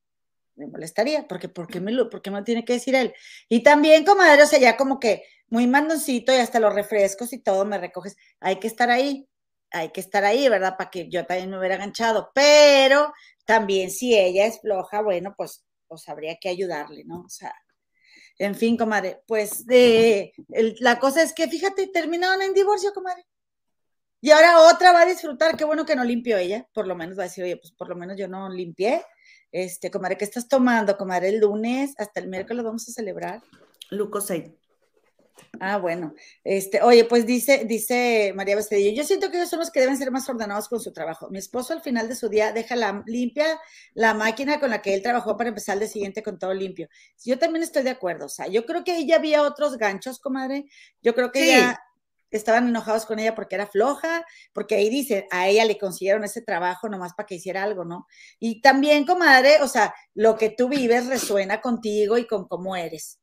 Me molestaría, porque ¿por qué me lo, por qué me lo tiene que decir él? Y también, comadre, o sea, ya como que muy mandoncito y hasta los refrescos y todo me recoges. Hay que estar ahí hay que estar ahí, ¿verdad? Para que yo también me hubiera ganchado, pero también si ella es floja, bueno, pues, pues habría que ayudarle, ¿no? O sea, en fin, comadre, pues la cosa es que, fíjate, terminaron en divorcio, comadre. Y ahora otra va a disfrutar, qué bueno que no limpió ella, por lo menos va a decir, oye, pues por lo menos yo no limpié. Este, comadre, ¿qué estás tomando, comadre? El lunes hasta el miércoles vamos a celebrar. Lucosade. Ah, bueno. Este, oye, pues dice, dice María Bestedillo, yo siento que ellos son los que deben ser más ordenados con su trabajo. Mi esposo al final de su día deja la, limpia la máquina con la que él trabajó para empezar el día siguiente con todo limpio. Yo también estoy de acuerdo. O sea, yo creo que ahí ya había otros ganchos, comadre. Yo creo que ya estaban enojados con ella porque era floja, porque ahí dice, a ella le consiguieron ese trabajo nomás para que hiciera algo, ¿no? Y también, comadre, o sea, lo que tú vives resuena contigo y con cómo eres.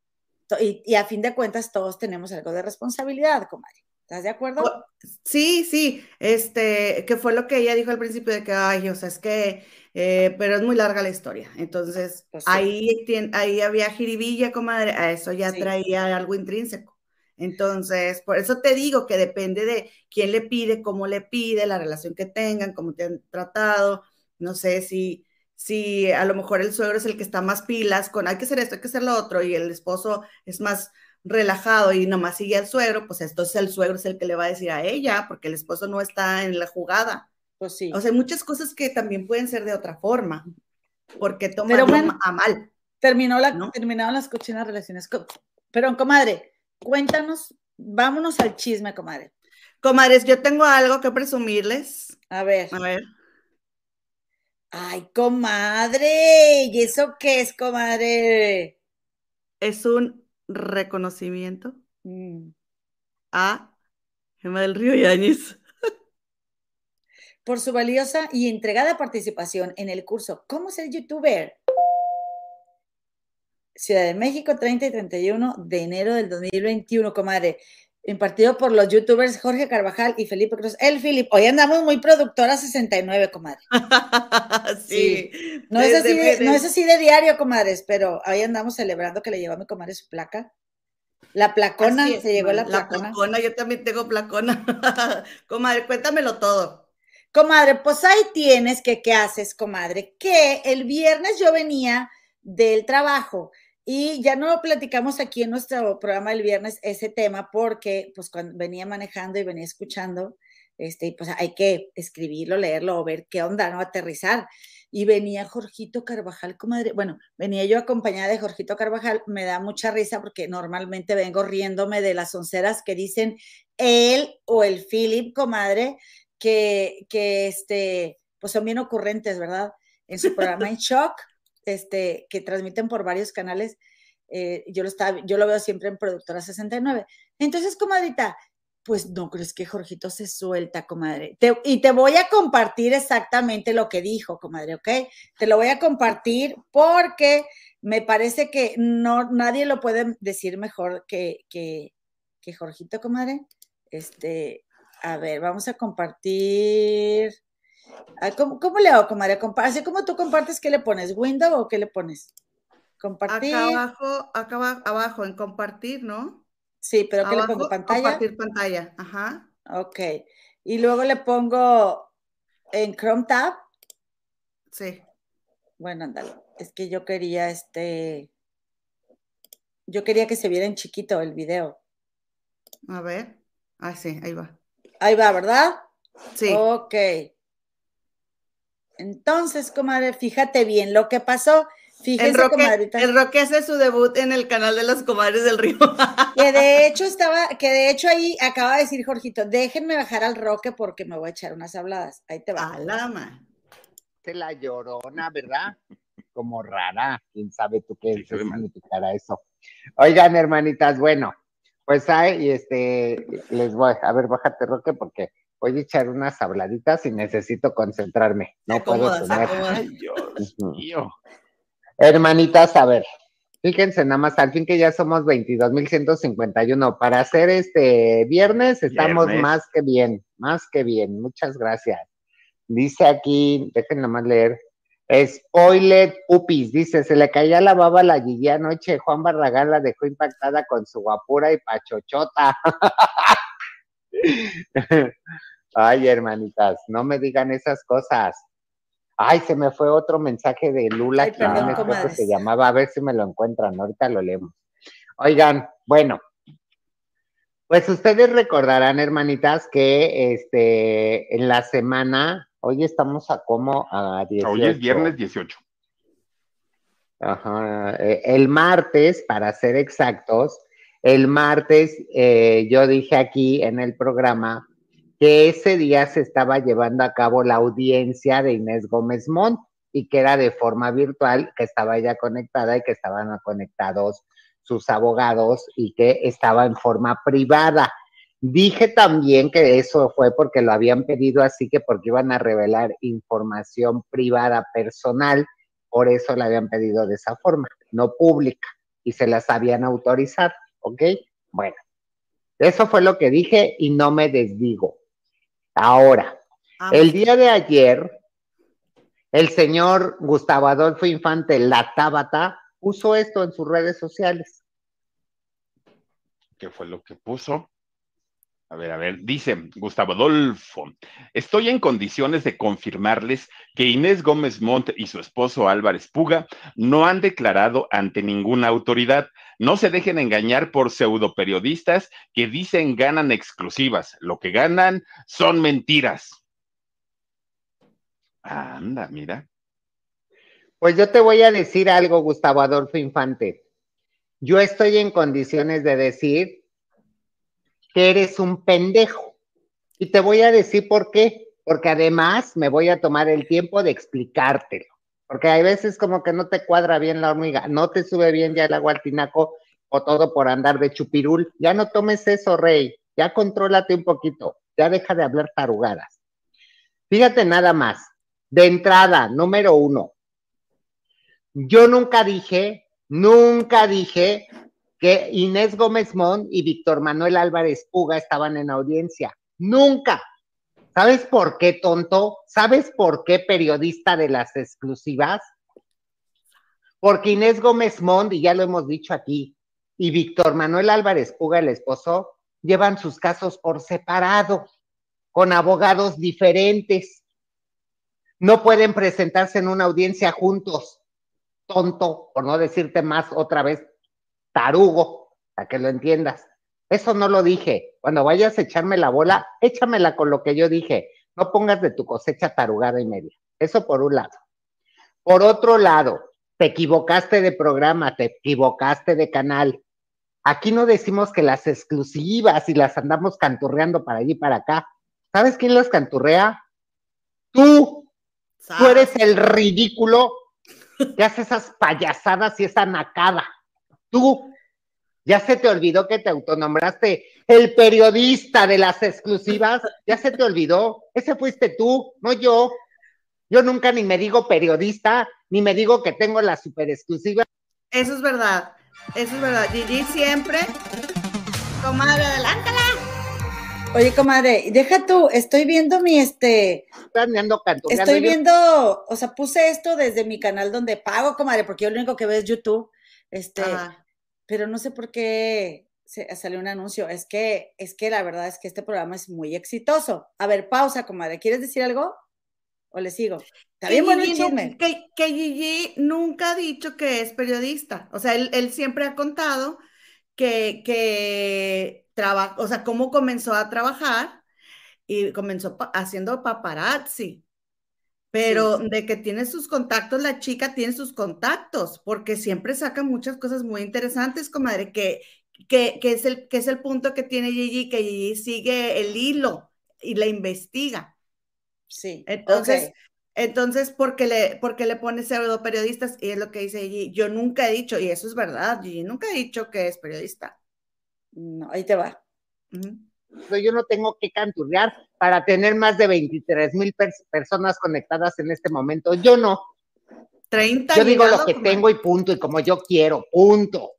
Y, a fin de cuentas todos tenemos algo de responsabilidad, comadre. ¿Estás de acuerdo? Sí, sí, este, que fue lo que ella dijo al principio de que, ay, o sea, es que, eh, pero es muy larga la historia. Entonces, pues ahí, ahí había jiribilla, comadre, a eso ya traía algo intrínseco. Entonces, por eso te digo que depende de quién le pide, cómo le pide, la relación que tengan, cómo te han tratado. No sé si, si a lo mejor el suegro es el que está más pilas con hay que hacer esto, hay que hacer lo otro, y el esposo es más relajado y nomás sigue al suegro, pues entonces el suegro es el que le va a decir a ella, porque el esposo no está en la jugada. Pues sí. O sea, muchas cosas que también pueden ser de otra forma, porque toman a mal. Terminó la, Terminaron las cochinas relaciones. Pero, comadre, cuéntanos, vámonos al chisme, comadre. Comadres, yo tengo algo que presumirles. A ver. A ver. Ay, comadre, ¿y eso qué es, comadre? Es un reconocimiento mm. a Gemma del Río Yáñez. *laughs* Por su valiosa y entregada participación en el curso ¿Cómo ser youtuber? Ciudad de México, 30 y 31 de enero del 2021, comadre impartido por los youtubers Jorge Carvajal y Felipe Cruz. El Filip, hoy andamos muy productora 69, comadre. *laughs* sí. No, es así de, no es así de diario, comadres, pero hoy andamos celebrando que le llevó a mi comadre su placa. La placona, se llegó la placona. La placona, yo también tengo placona. *laughs* comadre, cuéntamelo todo. Comadre, pues ahí tienes que, ¿qué haces, comadre? Que el viernes yo venía del trabajo y ya no platicamos aquí en nuestro programa del viernes ese tema porque pues cuando venía manejando y venía escuchando, este, pues hay que escribirlo, leerlo o ver qué onda, ¿no? Aterrizar. Y venía Jorgito Carvajal, comadre. Bueno, venía yo acompañada de Jorgito Carvajal. Me da mucha risa porque normalmente vengo riéndome de las onceras que dicen él o el Philip, comadre, que, que este, pues son bien ocurrentes, ¿verdad? En su programa *laughs* En Shock este, que transmiten por varios canales. Eh, yo, lo yo lo veo siempre en Productora 69. Entonces, comadrita, pues no crees que Jorgito se suelta, comadre. y te voy a compartir exactamente lo que dijo, comadre, ¿ok? Te lo voy a compartir porque me parece que no, nadie lo puede decir mejor que, que, que Jorgito, comadre. Este, a ver, vamos a compartir. Ah, ¿Cómo, cómo le hago, comadre? Así como tú compartes, ¿qué le pones? ¿Window o qué le pones? Compartir. Acá abajo, acá abajo, en compartir, ¿no? Sí, pero ¿qué le pongo? ¿Pantalla? Compartir pantalla, ajá. Ok. Y luego le pongo en Chrome Tab. Sí. Bueno, ándale. Es que yo quería este. Yo quería que se viera en chiquito el video. A ver. Ah, sí, ahí va. Ahí va, ¿verdad? Sí. Ok. Entonces, comadre, fíjate bien lo que pasó. Fíjese, el Roque, El Roque hace su debut en el canal de las comadres del río. *laughs* Que de hecho estaba, que de hecho ahí acaba de decir Jorgito, déjenme bajar al Roque porque me voy a echar unas habladas. Ahí te va. Alama. Se la llorona, ¿verdad? Como rara. ¿Quién sabe tú qué significará eso? Oigan, hermanitas, bueno, pues hay, este, les voy, a ver, bájate, Roque, porque voy a echar unas habladitas y necesito concentrarme. No puedo tener. Ay, Dios mío. Hermanitas, a ver, fíjense nada más, al fin que ya somos 22.151. Para hacer este viernes estamos más que bien, más que bien. Muchas gracias. Dice aquí, déjenme más leer. Spoiler Upis, dice, se le caía la baba a la Gigi anoche. Juan Barragán la dejó impactada con su guapura y pachochota. *laughs* *laughs* Ay, hermanitas, no me digan esas cosas. Ay, se me fue otro mensaje de Lula que que se llamaba, a ver si me lo encuentran, ahorita lo leemos. Oigan, bueno, pues ustedes recordarán, hermanitas, que este en la semana, hoy estamos a como a 18. Hoy es viernes 18. Ajá, eh, el martes, para ser exactos, el martes eh, yo dije aquí en el programa que ese día se estaba llevando a cabo la audiencia de Inés Gómez Montt y que era de forma virtual, que estaba ella conectada y que estaban conectados sus abogados y que estaba en forma privada. Dije también que eso fue porque lo habían pedido así que porque iban a revelar información privada personal, por eso la habían pedido de esa forma, no pública, y se las habían autorizado, ¿ok? Bueno, eso fue lo que dije y no me desdigo. Ahora, ah, el día de ayer, el señor Gustavo Adolfo Infante, la Tábata, puso esto en sus redes sociales. ¿Qué fue lo que puso? A ver, a ver, dice Gustavo Adolfo, estoy en condiciones de confirmarles que Inés Gómez Montt y su esposo Álvarez Puga no han declarado ante ninguna autoridad. No se dejen engañar por pseudoperiodistas que dicen ganan exclusivas. Lo que ganan son mentiras. Anda, mira. Pues yo te voy a decir algo, Gustavo Adolfo Infante. Yo estoy en condiciones de decir que eres un pendejo. Y te voy a decir por qué. Porque además me voy a tomar el tiempo de explicártelo. Porque hay veces como que no te cuadra bien la hormiga, no te sube bien ya el agua al tinaco o todo por andar de chupirul. Ya no tomes eso, rey. Ya contrólate un poquito. Ya deja de hablar tarugadas. Fíjate nada más. De entrada, número uno, yo nunca dije, nunca dije que Inés Gómez Mont y Víctor Manuel Álvarez Puga estaban en audiencia. Nunca. ¿Sabes por qué, tonto? ¿Sabes por qué, periodista de las exclusivas? Porque Inés Gómez Mont, y ya lo hemos dicho aquí, y Víctor Manuel Álvarez Puga, el esposo, llevan sus casos por separado, con abogados diferentes. No pueden presentarse en una audiencia juntos. Tonto, por no decirte más otra vez, tarugo, para que lo entiendas. Eso no lo dije. Cuando vayas a echarme la bola, échamela con lo que yo dije. No pongas de tu cosecha tarugada y media. Eso por un lado. Por otro lado, te equivocaste de programa, te equivocaste de canal. Aquí no decimos que las exclusivas y las andamos canturreando para allí y para acá. ¿Sabes quién las canturrea? Tú. Tú eres el ridículo que hace esas payasadas y esa nacada. Tú, ya se te olvidó que te autonombraste el periodista de las exclusivas, ya se te olvidó, ese fuiste tú, no yo. Yo nunca ni me digo periodista, ni me digo que tengo la super exclusiva. Eso es verdad, eso es verdad. Gigi siempre, comadre, adelántala. Oye, comadre, deja tú, estoy viendo mi este. Estoy viendo, o sea, puse esto desde mi canal donde pago, comadre, porque yo lo único que veo es YouTube. Este, pero no sé por qué se, salió un anuncio. Es que, es que la verdad es que este programa es muy exitoso. A ver, pausa, comadre. ¿Quieres decir algo? ¿O le sigo? Está bien bueno el chisme. Que, que, Gigi nunca ha dicho que es periodista. O sea, él, siempre ha contado que, que trabaja, o sea, cómo comenzó a trabajar y comenzó haciendo paparazzi. Pero de que tiene sus contactos, la chica tiene sus contactos, porque siempre saca muchas cosas muy interesantes, comadre, que, que, que, es, el, que es el punto que tiene Gigi, que Gigi sigue el hilo y la investiga. Sí. Entonces, entonces porque le, porque le pone pseudo periodistas, y es lo que dice Gigi, yo nunca he dicho, y eso es verdad, Gigi nunca he dicho que es periodista. No, ahí te va yo no tengo que canturrear para tener más de 23 mil personas conectadas en este momento. Yo no. 30 yo digo lo que tengo y punto, y como yo quiero, punto.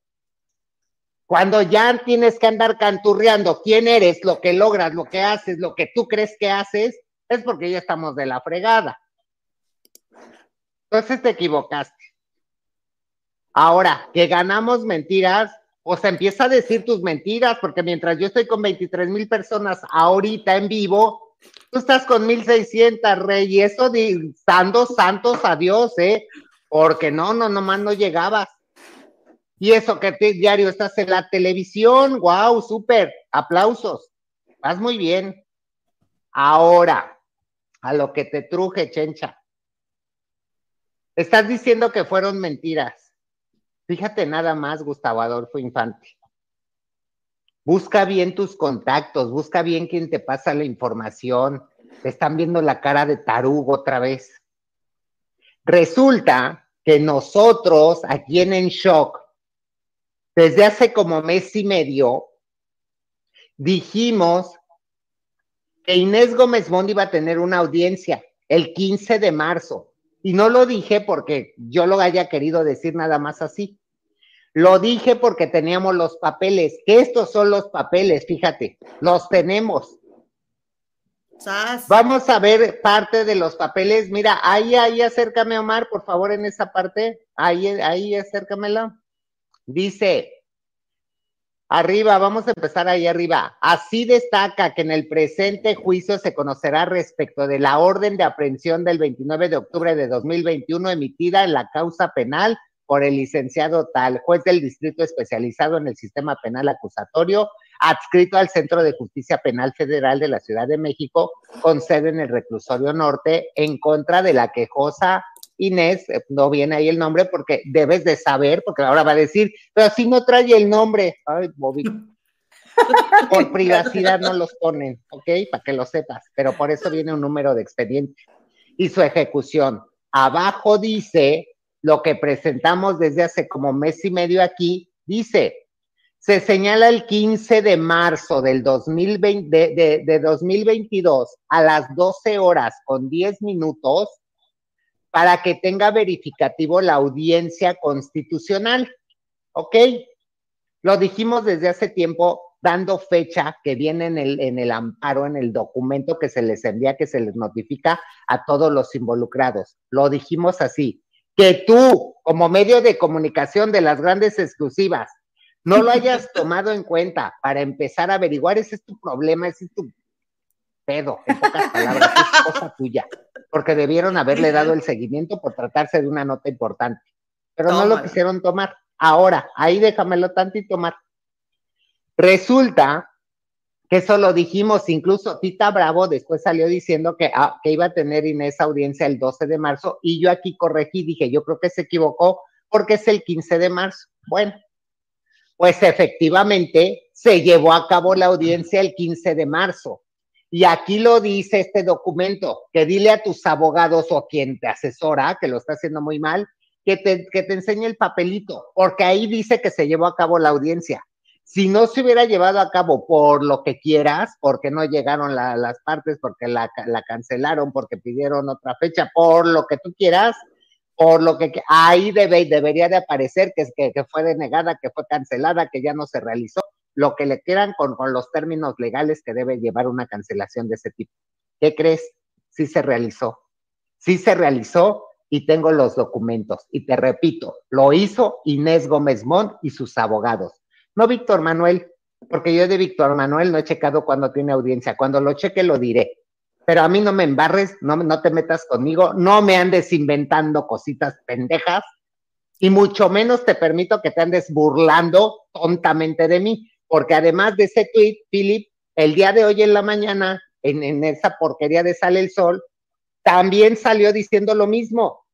Cuando ya tienes que andar canturreando quién eres, lo que logras, lo que haces, lo que tú crees que haces, es porque ya estamos de la fregada. Entonces te equivocaste. Ahora, que ganamos mentiras, o sea, empieza a decir tus mentiras, porque mientras yo estoy con 23 mil personas ahorita en vivo, tú estás con 1600, rey, y eso de santos, santos a Dios, ¿eh? Porque no, no, nomás no llegabas. Y eso que te, diario estás en la televisión, wow, súper, aplausos, vas muy bien. Ahora, a lo que te truje, chencha. Estás diciendo que fueron mentiras. Fíjate nada más, Gustavo Adolfo Infante. Busca bien tus contactos, busca bien quién te pasa la información. Te están viendo la cara de tarugo otra vez. Resulta que nosotros aquí en En Shock, desde hace como mes y medio, dijimos que Inés Gómez Mondi iba a tener una audiencia el 15 de marzo. Y no lo dije porque yo lo haya querido decir nada más así. Lo dije porque teníamos los papeles, que estos son los papeles, fíjate, los tenemos. Vamos a ver parte de los papeles. Mira, ahí, ahí, acércame, Omar, por favor, en esa parte. Ahí, ahí, acércamela. Dice, arriba, vamos a empezar ahí arriba. Así destaca que en el presente juicio se conocerá respecto de la orden de aprehensión del 29 de octubre de 2021 emitida en la causa penal por el licenciado tal, juez del distrito especializado en el sistema penal acusatorio, adscrito al Centro de Justicia Penal Federal de la Ciudad de México, con sede en el reclusorio norte, en contra de la quejosa Inés, eh, no viene ahí el nombre porque debes de saber, porque ahora va a decir, pero si no trae el nombre, ay, Bobby. *laughs* Por privacidad no los ponen, ¿ok? Para que lo sepas, pero por eso viene un número de expediente y su ejecución. Abajo dice lo que presentamos desde hace como mes y medio aquí, dice, se señala el 15 de marzo del 2020, de, de 2022 a las 12 horas con 10 minutos para que tenga verificativo la audiencia constitucional. ¿Ok? Lo dijimos desde hace tiempo, dando fecha que viene en el, en el amparo, en el documento que se les envía, que se les notifica a todos los involucrados. Lo dijimos así, que tú, como medio de comunicación de las grandes exclusivas, no lo hayas *laughs* tomado en cuenta para empezar a averiguar, ese es tu problema, ese es tu pedo, en pocas palabras, es cosa tuya, porque debieron haberle dado el seguimiento por tratarse de una nota importante, pero no lo quisieron tomar. Ahora, ahí déjamelo tantito, tomar. Resulta que eso lo dijimos, incluso Tita Bravo después salió diciendo que, ah, que iba a tener Inés audiencia el 12 de marzo y yo aquí corregí, dije, yo creo que se equivocó porque es el 15 de marzo. Bueno, pues efectivamente se llevó a cabo la audiencia el 15 de marzo. Y aquí lo dice este documento, que dile a tus abogados o quien te asesora, que lo está haciendo muy mal, que te, que te enseñe el papelito, porque ahí dice que se llevó a cabo la audiencia. Si no se hubiera llevado a cabo por lo que quieras, porque no llegaron las partes, porque la, cancelaron, porque pidieron otra fecha, por lo que tú quieras, por lo que ahí debe, debería de aparecer que, que, fue denegada, que fue cancelada, que ya no se realizó, lo que le quieran con, con los términos legales que debe llevar una cancelación de ese tipo. ¿Qué crees? Sí se realizó. Sí se realizó y tengo los documentos. Y te repito, lo hizo Inés Gómez Mont y sus abogados no Víctor Manuel, porque yo de Víctor Manuel no he checado cuando tiene audiencia. Cuando lo cheque lo diré. Pero a mí no me embarres, no, no te metas conmigo, no me andes inventando cositas pendejas y mucho menos te permito que te andes burlando tontamente de mí, porque además de ese tweet, Philip, el día de hoy en la mañana, en, en esa porquería de Sale el Sol, también salió diciendo lo mismo,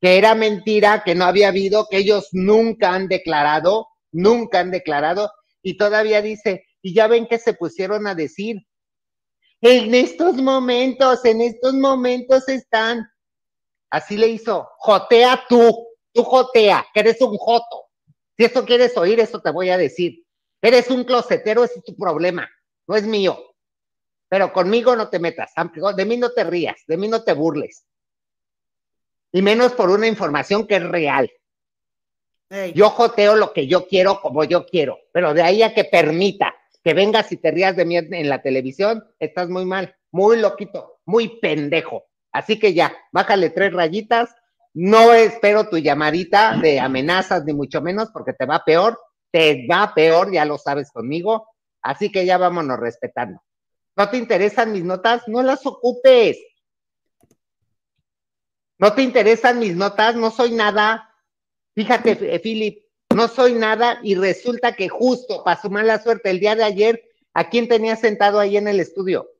que era mentira, que no había habido, que ellos nunca han declarado nunca han declarado y todavía dice, y ya ven que se pusieron a decir, en estos momentos, en estos momentos están, así le hizo, jotea tú, tú jotea, que eres un joto. Si eso quieres oír, eso te voy a decir. Eres un closetero, ese es tu problema, no es mío. Pero conmigo no te metas, de mí no te rías, de mí no te burles. Y menos por una información que es real. Yo joteo lo que yo quiero como yo quiero, pero de ahí a que permita que vengas y te rías de mí en la televisión, estás muy mal, muy loquito, muy pendejo. Así que ya, bájale tres rayitas. No espero tu llamadita de amenazas, ni mucho menos, porque te va peor, te va peor, ya lo sabes conmigo. Así que ya vámonos respetando. ¿No te interesan mis notas? No las ocupes. ¿No te interesan mis notas? No soy nada. Fíjate, eh, Philip, no soy nada y resulta que justo para su mala suerte el día de ayer, ¿a quién tenía sentado ahí en el estudio?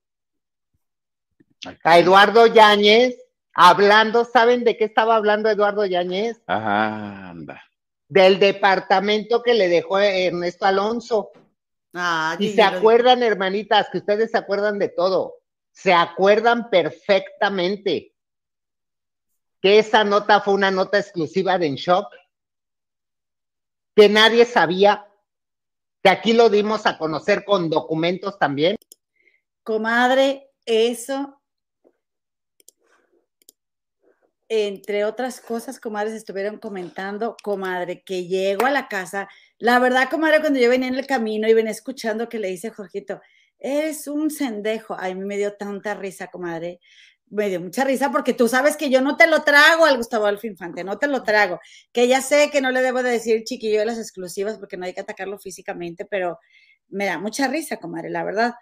A Eduardo Yáñez, hablando, ¿saben de qué estaba hablando Eduardo Yáñez? Ajá, anda. del departamento que le dejó Ernesto Alonso. Ah, y se acuerdan, hermanitas, que ustedes se acuerdan de todo. Se acuerdan perfectamente que esa nota fue una nota exclusiva de En Shock, que nadie sabía, que aquí lo dimos a conocer con documentos también. Comadre, eso, entre otras cosas, comadres estuvieron comentando, comadre, que llego a la casa. La verdad, comadre, cuando yo venía en el camino y venía escuchando que le dice Jorgito, eres un sendejo. A mí me dio tanta risa, comadre. Me dio mucha risa porque tú sabes que yo no te lo trago al Gustavo Adolfo Infante, no te lo trago. Que ya sé que no le debo de decir chiquillo de las exclusivas porque no hay que atacarlo físicamente, pero me da mucha risa, comadre, la verdad.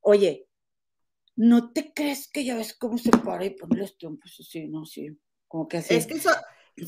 Oye, ¿no te crees que ya ves cómo se para y pone los trompos así, no? Sí, como que así. Es que eso,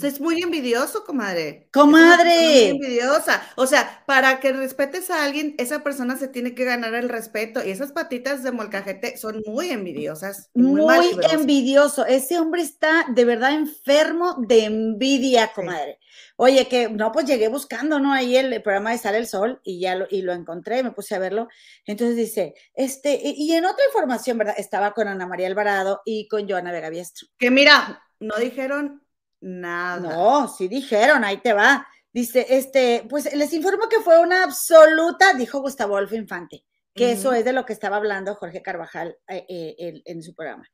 es muy envidioso, comadre. ¡Comadre! Es muy envidiosa. O sea, para que respetes a alguien, esa persona se tiene que ganar el respeto. Y esas patitas de molcajete son muy envidiosas. Muy, malvibrosas. envidioso. Ese hombre está de verdad enfermo de envidia, comadre. Oye, que no, pues llegué buscando, ¿no? Ahí el, el programa de Sale el Sol y ya lo, y lo encontré, me puse a verlo. Entonces dice, este, y, y en otra información, ¿verdad? Estaba con Ana María Alvarado y con Joana Vega Biestro. Que mira, no dijeron nada. No, sí dijeron, ahí te va. Dice, este, pues les informo que fue una absoluta, dijo Gustavo Adolfo Infante, que eso es de lo que estaba hablando Jorge Carvajal eh, eh, en, en su programa.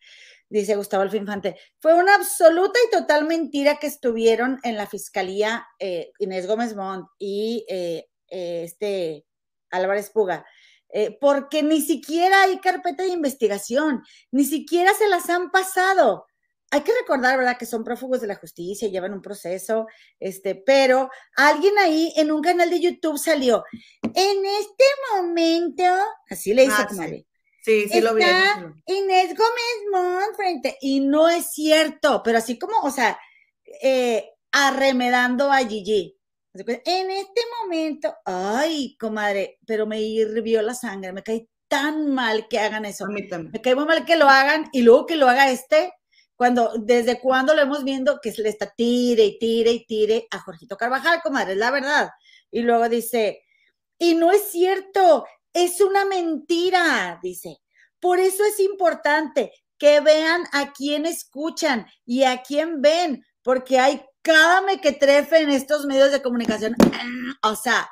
Dice Gustavo Adolfo Infante, fue una absoluta y total mentira que estuvieron en la fiscalía eh, Inés Gómez Montt y este Álvarez Puga. porque ni siquiera hay carpeta de investigación, ni siquiera se las han pasado hay que recordar, ¿verdad?, que son prófugos de la justicia, llevan un proceso, este, pero alguien ahí en un canal de YouTube salió, en este momento, así le hizo Ah, Sí, sí lo vi. Está- sí lo vi. Inés Gómez Mont frente, y no es cierto, pero así como, o sea, eh, arremedando a Gigi. En este momento, ay, comadre, pero me hirvió la sangre, me cae tan mal que hagan eso. A mí también. Me cae muy mal que lo hagan y luego que lo haga este, cuando, desde cuando lo hemos viendo que le está tire y tire y tire a Jorgito Carvajal, comadre, es la verdad. Y luego dice, y no es cierto, es una mentira, dice. Por eso es importante que vean a quién escuchan y a quién ven, porque hay cada mequetrefe en estos medios de comunicación. O sea,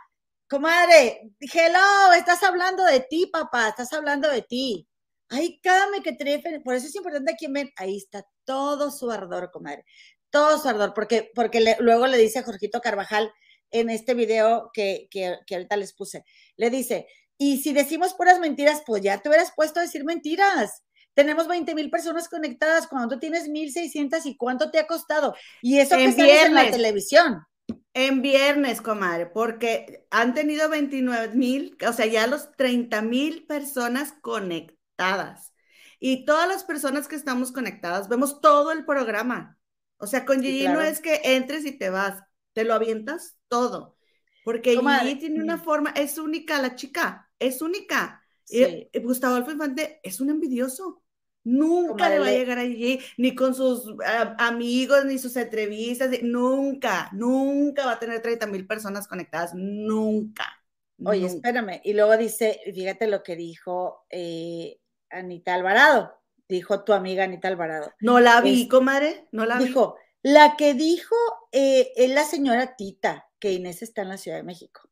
comadre, hello, estás hablando de ti, papá, estás hablando de ti. Hay cada mequetrefe, por eso es importante a quién ven. Ahí está todo su ardor, comadre. Todo su ardor, porque, porque le- luego le dice a Jorgito Carvajal en este video que, que, que ahorita les puse, le dice, y si decimos puras mentiras, pues ya te hubieras puesto a decir mentiras. Tenemos 20 mil personas conectadas cuando tú tienes 1.600 y cuánto te ha costado. Y eso que En sales en la televisión. En viernes, comadre, porque han tenido 29 mil, o sea, ya los 30 mil personas conectadas. Y todas las personas que estamos conectadas, vemos todo el programa. O sea, con Sí, Gigi no es que entres y te vas, te lo avientas todo. Porque Gigi tiene una forma, es única la chica, es única. Sí. Y- y Gustavo Adolfo Infante es un envidioso. Nunca le va a le- llegar allí, ni con sus ah, amigos, ni sus entrevistas, nunca, nunca va a tener 30 mil personas conectadas, nunca. Oye, nunca. espérame. Y luego dice, fíjate lo que dijo eh, Anita Alvarado. Dijo tu amiga Anita Alvarado. No la vi, es- comadre, no la vi. Dijo, la que dijo eh, es la señora Tita, que Inés está en la Ciudad de México.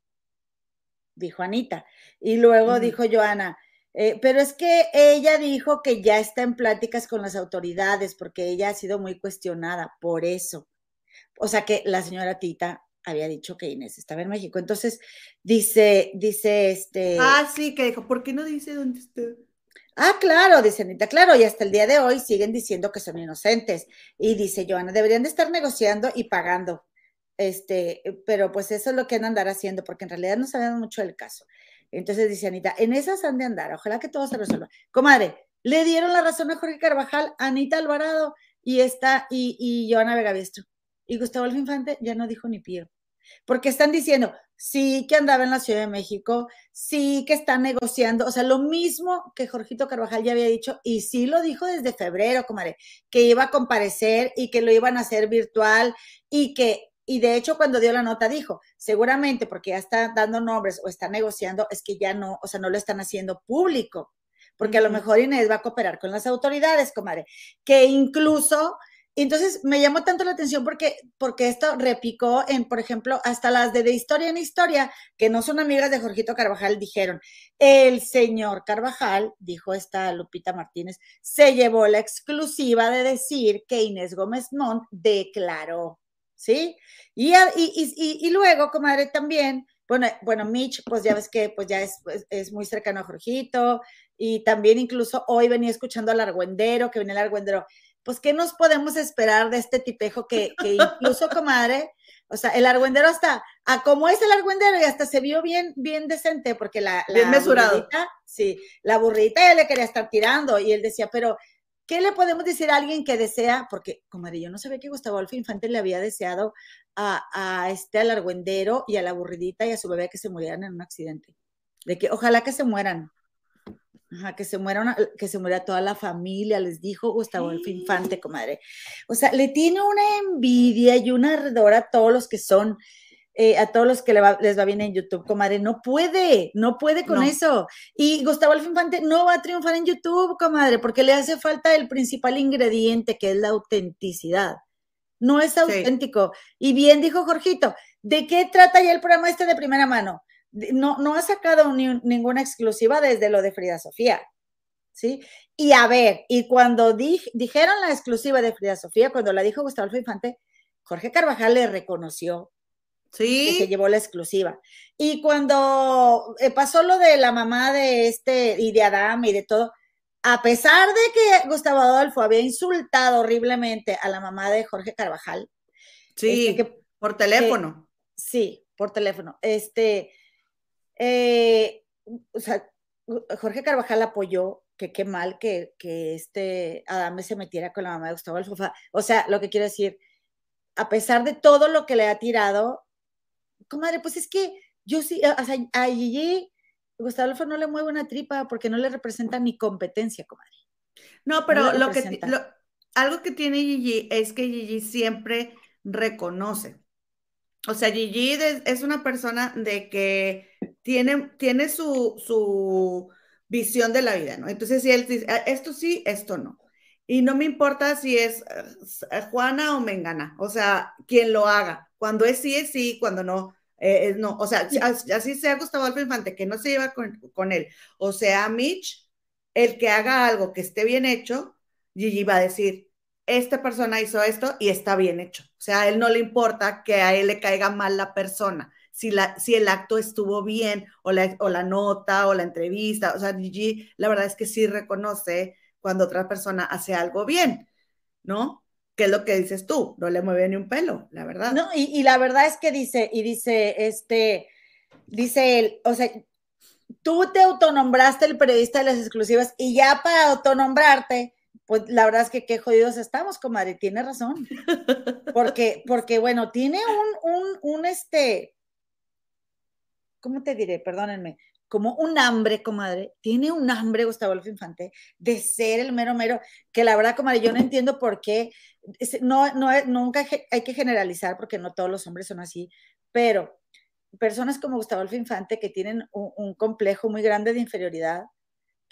Dijo Anita. Y luego dijo Joana, eh, pero es que ella dijo que ya está en pláticas con las autoridades porque ella ha sido muy cuestionada por eso. O sea que la señora Tita había dicho que Inés estaba en México. Entonces dice, dice este. Ah, sí, que dijo, ¿por qué no dice dónde está? Ah, claro, dice Anita, claro, y hasta el día de hoy siguen diciendo que son inocentes. Y dice Joana, deberían de estar negociando y pagando. Este, pero pues eso es lo que han de andar haciendo, porque en realidad no sabemos mucho del caso. Entonces dice Anita, en esas han de andar, ojalá que todo se resuelva. Comadre, le dieron la razón a Jorge Carvajal, Anita Alvarado y esta, y, y Joana Vega Biestro. Y Gustavo Infante ya no dijo ni pío. Porque están diciendo, sí que andaba en la Ciudad de México, sí que está negociando, o sea, lo mismo que Jorgito Carvajal ya había dicho, y sí lo dijo desde febrero, comadre, que iba a comparecer y que lo iban a hacer virtual y que y de hecho cuando dio la nota dijo, seguramente porque ya está dando nombres o está negociando, es que ya no, o sea, no lo están haciendo público, porque a lo mejor Inés va a cooperar con las autoridades, comadre, que incluso entonces me llamó tanto la atención porque, porque esto repicó en, por ejemplo, hasta las de, de historia en historia, que no son amigas de Jorgito Carvajal, dijeron, el señor Carvajal, dijo esta Lupita Martínez, se llevó la exclusiva de decir que Inés Gómez Montt declaró, ¿sí? Y, y, y, luego, comadre, también, bueno, bueno, Mitch, pues ya ves que pues ya es, pues, es muy cercano a Jorgito, y también incluso hoy venía escuchando al argüendero, que venía el argüendero, pues, ¿qué nos podemos esperar de este tipejo que, que incluso, comadre, o sea, el argüendero hasta, a cómo es el argüendero y hasta se vio bien, bien decente, porque la, la bien mesurado. sí, la burrita ya le quería estar tirando y él decía, pero, ¿qué le podemos decir a alguien que desea? Porque, comadre, yo no sabía que Gustavo Alfa Infante le había deseado a, a este, al argüendero y a la burridita y a su bebé que se murieran en un accidente. De que ojalá que se mueran. Ajá, que se muera que se muera toda la familia, les dijo Gustavo el Infante, comadre. O sea, le tiene una envidia y una ardor a todos los que son, eh, a todos los que les va bien en YouTube, comadre. No puede, no puede con eso. Y Gustavo el Infante no va a triunfar en YouTube, comadre, porque le hace falta el principal ingrediente, que es la autenticidad. No es auténtico. Y bien dijo Jorgito, ¿de qué trata ya el programa este de primera mano? No, no ha sacado ninguna exclusiva desde lo de Frida Sofía. ¿Sí? Y a ver, y cuando dijeron la exclusiva de Frida Sofía, cuando la dijo Gustavo Infante, Jorge Carvajal le reconoció sí. que se llevó la exclusiva. Y cuando eh, pasó lo de la mamá de este y de Adam y de todo, a pesar de que Gustavo Adolfo había insultado horriblemente a la mamá de Jorge Carvajal. Sí, este, por teléfono. sí, por teléfono. Este, eh, o sea, Jorge Carvajal apoyó que qué mal que, que este Adame se metiera con la mamá de Gustavo Alfofa. O sea, lo que quiero decir, a pesar de todo lo que le ha tirado, comadre, pues es que yo sí, o sea, a Gigi, Gustavo Alfofa no le mueve una tripa porque no le representa ni competencia, comadre. No, pero lo que algo que tiene Gigi es que Gigi siempre reconoce. O sea, Gigi es una persona de que tiene, tiene su, su visión de la vida, ¿no? Entonces, si él dice, ah, esto sí, esto no. Y no me importa si es eh, Juana o Mengana, o sea, quien lo haga. Cuando es sí, es sí, cuando no, eh, es no. O sea, así sea Gustavo Alfa Infante, que no se lleva con, con, él, o sea, Mitch, el que haga algo que esté bien hecho, Gigi va a decir, esta persona hizo esto y está bien hecho. O sea, a él no le importa que a él le caiga mal la persona si, la, si el acto estuvo bien o la, o la nota o la entrevista. O sea, Gigi, la verdad es que sí reconoce cuando otra persona hace algo bien, ¿no? ¿Qué es lo que dices tú? No le mueve ni un pelo, la verdad. No, y, y la verdad es que dice, y dice, este, dice él, o sea, tú te autonombraste el periodista de las exclusivas y ya para autonombrarte, pues la verdad es que qué jodidos estamos, comadre, tiene razón. *laughs* Porque, porque bueno, tiene un, un, un, este, ¿cómo te diré? Perdónenme, como un hambre, comadre, tiene un hambre Gustavo Adolfo Infante de ser el mero mero, que la verdad, comadre, yo no entiendo por qué, no, no, nunca hay que generalizar porque no todos los hombres son así, pero personas como Gustavo Adolfo Infante que tienen un, un complejo muy grande de inferioridad,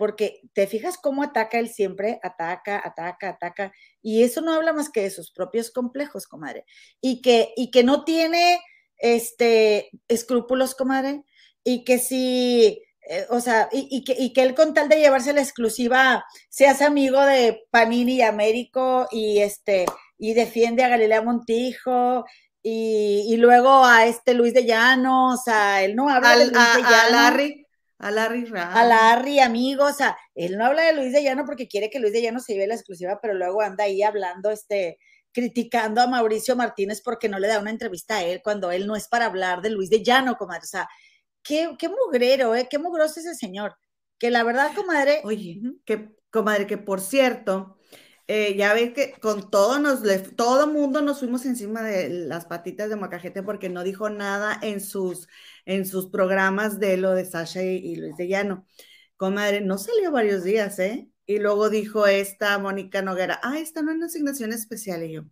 porque te fijas cómo ataca él siempre, ataca, ataca, ataca, y eso no habla más que de sus propios complejos, comadre, y que, y que no tiene este, escrúpulos, comadre, y que si, eh, o sea, y, que, y que él con tal de llevarse la exclusiva, se hace amigo de Panini y Américo, y este, y defiende a Galilea Montijo, y, luego a este Luis de Llanos, o sea, él no habla de Luis a, de Llanos. A Larry. A Larry A Larry, amigo, o sea, él no habla de Luis de Llano porque quiere que Luis de Llano se lleve la exclusiva, pero luego anda ahí hablando, este, criticando a Mauricio Martínez porque no le da una entrevista a él cuando él no es para hablar de Luis de Llano, comadre. O sea, qué, qué mugrero, ¿eh? Qué mugroso ese señor. Que la verdad, comadre. Oye, que, comadre, que por cierto, eh, ya ves que con todo nos, todo mundo nos fuimos encima de las patitas de Macajete porque no dijo nada en sus, en sus programas de lo de Sasha y, y Luis de Llano. Comadre, no salió varios días, ¿eh? Y luego dijo esta Mónica Noguera, ah, esta no es una asignación especial. Y yo.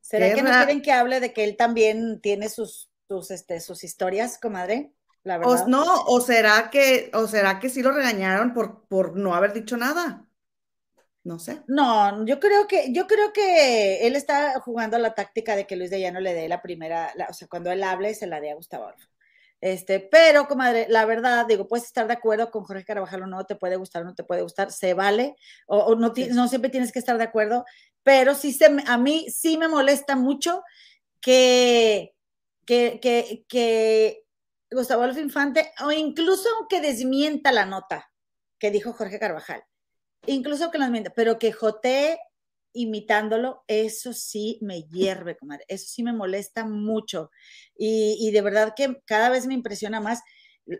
¿Será que no quieren que hable de que él también tiene sus, sus, este, sus historias, comadre? La O, verdad. no, o será que, o será que sí lo regañaron por, por no haber dicho nada. No sé. No, yo creo que, yo creo que él está jugando la táctica de que Luis de Llano le dé la primera, la- o sea, cuando él hable, se la dé a Gustavo Adolfo. Este, pero, comadre, la verdad, digo, puedes estar de acuerdo con Jorge Carvajal o no, te puede gustar o no te puede gustar, se vale, o, o no, Sí. no siempre tienes que estar de acuerdo, pero sí se, a mí sí me molesta mucho que, que, que, que Gustavo Adolfo Infante, o incluso aunque desmienta la nota que dijo Jorge Carvajal, incluso que las mienta, pero que jotee imitándolo, eso sí me hierve, comadre, eso sí me molesta mucho. Y, y de verdad que cada vez me impresiona más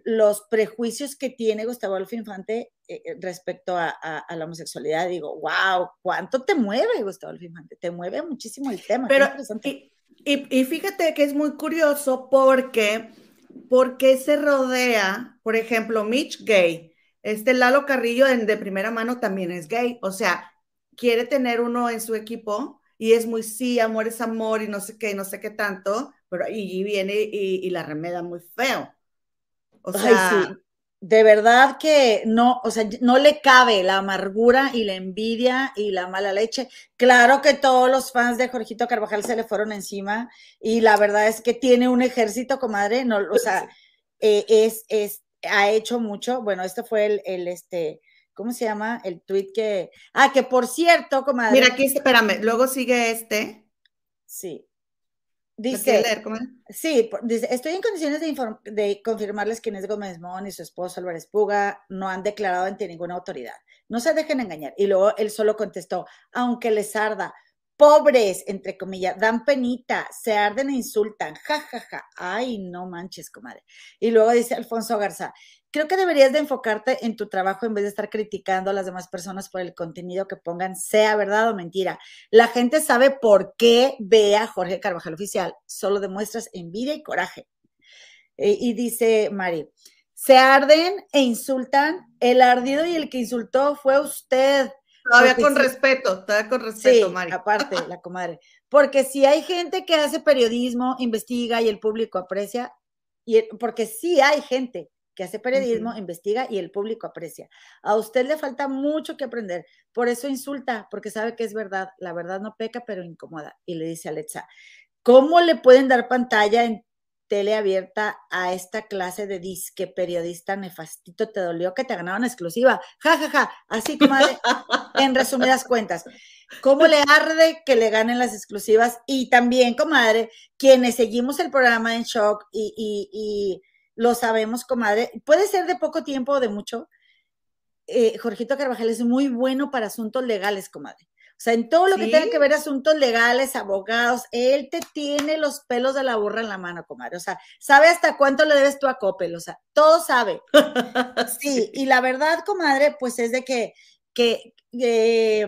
los prejuicios que tiene Gustavo Adolfo Infante eh, eh, respecto a, a- a la homosexualidad. Digo, wow, ¿cuánto te mueve Gustavo Adolfo Infante? Te mueve muchísimo el tema. Pero, y, y- y fíjate que es muy curioso porque, porque se rodea, por ejemplo, Mitch gay, este Lalo Carrillo en- de primera mano también es gay, o sea, quiere tener uno en su equipo y es muy sí, amor es amor y no sé qué, y no sé qué tanto, pero y, viene y, y la remeda muy feo. O Ay, sea, sí. De verdad que no, o sea, no le cabe la amargura y la envidia y la mala leche. Claro que todos los fans de Jorgito Carvajal se le fueron encima y la verdad es que tiene un ejército, comadre, no, o sea, eh, es, es, ha hecho mucho. Bueno, este fue el, el, este, ¿cómo se llama? El tweet que, ah, que por cierto, comadre. mira aquí, espérame, luego sigue este. Sí. ¿Lo Dice, leer? Sí, por- dice, estoy en condiciones de, inform- de confirmarles que Inés Gómez Mon y su esposo Álvarez Puga no han declarado ante ninguna autoridad. No se dejen engañar. Y luego él solo contestó, aunque les arda, pobres, entre comillas, dan penita, se arden e insultan, ja, ja, ja. Ay, no manches, comadre. Y luego dice Alfonso Garza, creo que deberías de enfocarte en tu trabajo en vez de estar criticando a las demás personas por el contenido que pongan, sea verdad o mentira. La gente sabe por qué ve a Jorge Carvajal Oficial, solo demuestras envidia y coraje. Eh, y dice Mari, se arden e insultan, el ardido y el que insultó fue usted. Todavía con sí. respeto, todavía con Sí, respeto, Mari. aparte, *laughs* la comadre. Porque si hay gente que hace periodismo, investiga y el público aprecia, y porque sí hay gente que hace periodismo, investiga y el público aprecia. A usted le falta mucho que aprender, por eso insulta, porque sabe que es verdad. La verdad no peca, pero incomoda. Y le dice a Alexa, ¿cómo le pueden dar pantalla en tele abierta a esta clase de disque periodista nefastito? ¿Te dolió que te ganaban exclusiva? Ja, ja, ja. Así, comadre, *laughs* en resumidas cuentas. ¿Cómo le arde que le ganen las exclusivas? Y también, comadre, quienes seguimos el programa en shock y, y- y lo sabemos, comadre, puede ser de poco tiempo o de mucho. eh, Jorgito Carvajal es muy bueno para asuntos legales, comadre. O sea, en todo lo que tenga que ver asuntos legales, abogados, él te tiene los pelos de la burra en la mano, comadre. O sea, sabe hasta cuánto le debes tú a Coppel, o sea, todo sabe. *laughs* Sí, y la verdad, comadre, pues es de que, que, eh,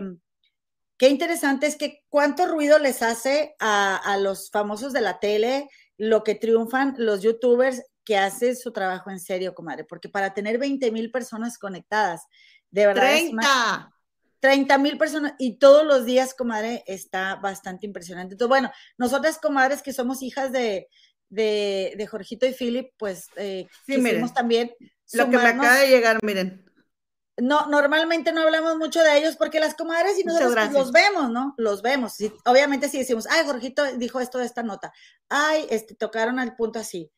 qué interesante es que cuánto ruido les hace a, a los famosos de la tele, lo que triunfan los youtubers que hacen su trabajo en serio, comadre, porque para tener 20 mil personas conectadas, de verdad es una- 30. 30 mil personas y todos los días, comadre, está bastante impresionante. Entonces, bueno, nosotras, comadres, que somos hijas de, de, de Jorgito y Philip, pues eh, Sí, quisimos miren, también Lo que me acaba de llegar, miren. No, normalmente no hablamos mucho de ellos porque las comadres y nosotros pues, los vemos, ¿no? Los vemos. Sí, obviamente sí decimos, ay, Jorgito dijo esto de esta nota. Ay, este, tocaron al punto así.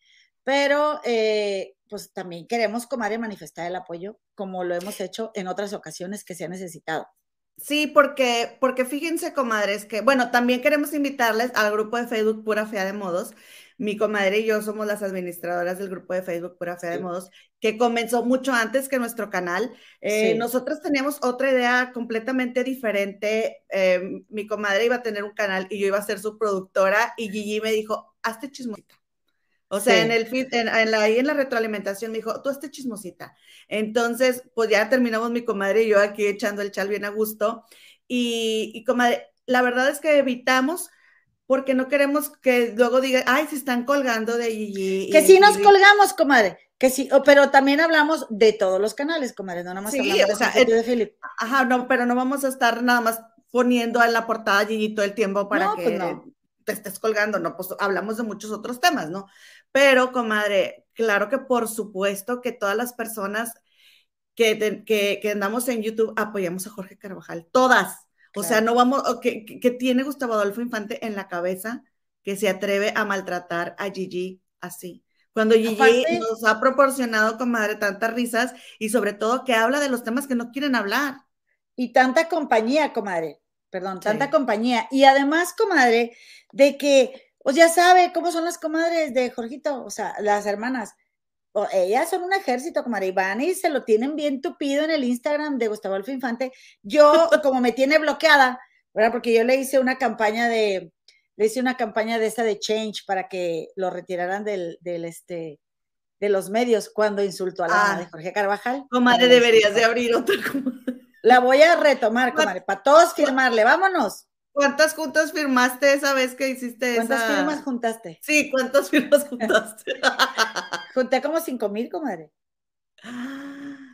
Pero, eh, pues también queremos, comadre, manifestar el apoyo, como lo hemos hecho en otras ocasiones que se ha necesitado. Sí, porque, porque fíjense, comadres, que, bueno, también queremos invitarles al grupo de Facebook Pura Fea de Modos. Mi comadre y yo somos las administradoras del grupo de Facebook Pura Fea de. Modos, que comenzó mucho antes que nuestro canal. Eh, Sí. Nosotros teníamos otra idea completamente diferente. Eh, mi comadre iba a tener un canal y yo iba a ser su productora y Gigi me dijo, hazte chismosita. O sea, Sí. en el feed- en, en la, ahí en la retroalimentación me dijo, tú hazte chismosita. Entonces, pues ya terminamos mi comadre y yo aquí echando el chal bien a gusto. Y, y comadre, la verdad es que evitamos porque no queremos que luego digan, ay, se están colgando de Gigi. Que sí nos Philip". colgamos, comadre. Que sí, pero también hablamos de todos los canales, comadre, no nada más Sí, hablamos de o sea, el- de Philip. Ajá, no, pero no vamos a estar nada más poniendo en la portada Gigi todo el tiempo para No, que... pues no. te estés colgando, no, pues hablamos de muchos otros temas, ¿no? Pero, comadre, claro que por supuesto que todas las personas que, que, andamos en YouTube apoyamos a Jorge Carvajal, todas. O sea, no vamos, que, que, tiene Gustavo Adolfo Infante en la cabeza que se atreve a maltratar a Gigi así. Cuando Gigi nos ha proporcionado, comadre, tantas risas y sobre todo que habla de los temas que no quieren hablar. Y tanta compañía, comadre. Perdón, tanta compañía. Y además, comadre, de que, pues ya sabe cómo son las comadres de Jorgito, o sea, las hermanas. ellas son un ejército, comadre, y van y se lo tienen bien tupido en el Instagram de Gustavo Alfa Infante. Yo, *laughs* como me tiene bloqueada, ¿verdad? Porque yo le hice una campaña de, le hice una campaña de esta de Change para que lo retiraran del, del este, de los medios cuando insultó a la de ah. Jorge Carvajal. Comadre, deberías de abrir otra. La voy a retomar, comadre, para todos firmarle, vámonos. ¿Cuántas juntas firmaste esa vez que hiciste ¿Cuántas firmas juntaste? Sí, ¿cuántas firmas juntaste? *laughs* Junté como cinco mil, comadre.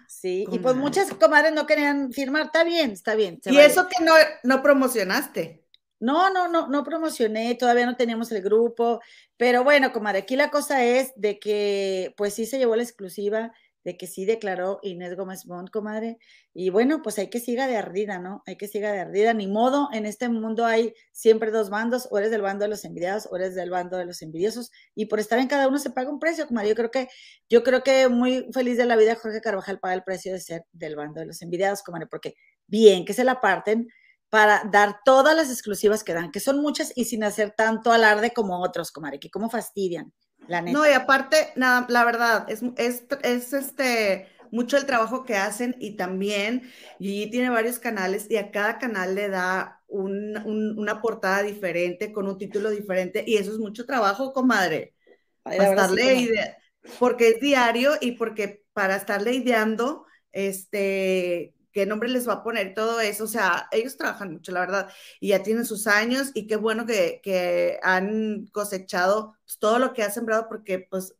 Sí, y pues muchas comadres no querían firmar, está bien, está bien. Y eso que no, no promocionaste. No, no, no, no promocioné, todavía no teníamos el grupo, pero bueno, comadre, aquí la cosa es de que pues sí se llevó la exclusiva, de que sí declaró Inés Gómez Bond, comadre, y bueno, pues hay que siga de ardida, ¿no? Hay que siga de ardida, ni modo, en este mundo hay siempre dos bandos, o eres del bando de los envidiados, o eres del bando de los envidiosos, y por estar en cada uno se paga un precio, comadre, yo creo que, yo creo que muy feliz de la vida Jorge Carvajal paga el precio de ser del bando de los envidiados, comadre, porque bien que se la parten, para dar todas las exclusivas que dan, que son muchas y sin hacer tanto alarde como otros, comadre, que como fastidian, la neta. No, y aparte, nada, la verdad, es, es, este mucho el trabajo que hacen y también y tiene varios canales y a cada canal le da una portada diferente con un título diferente y eso es mucho trabajo, comadre. Para estarle porque es diario y porque para estarle ideando, este, qué nombre les va a poner, todo eso. O sea, ellos trabajan mucho, la verdad, y ya tienen sus años y qué bueno que, han cosechado pues, todo lo que ha sembrado porque pues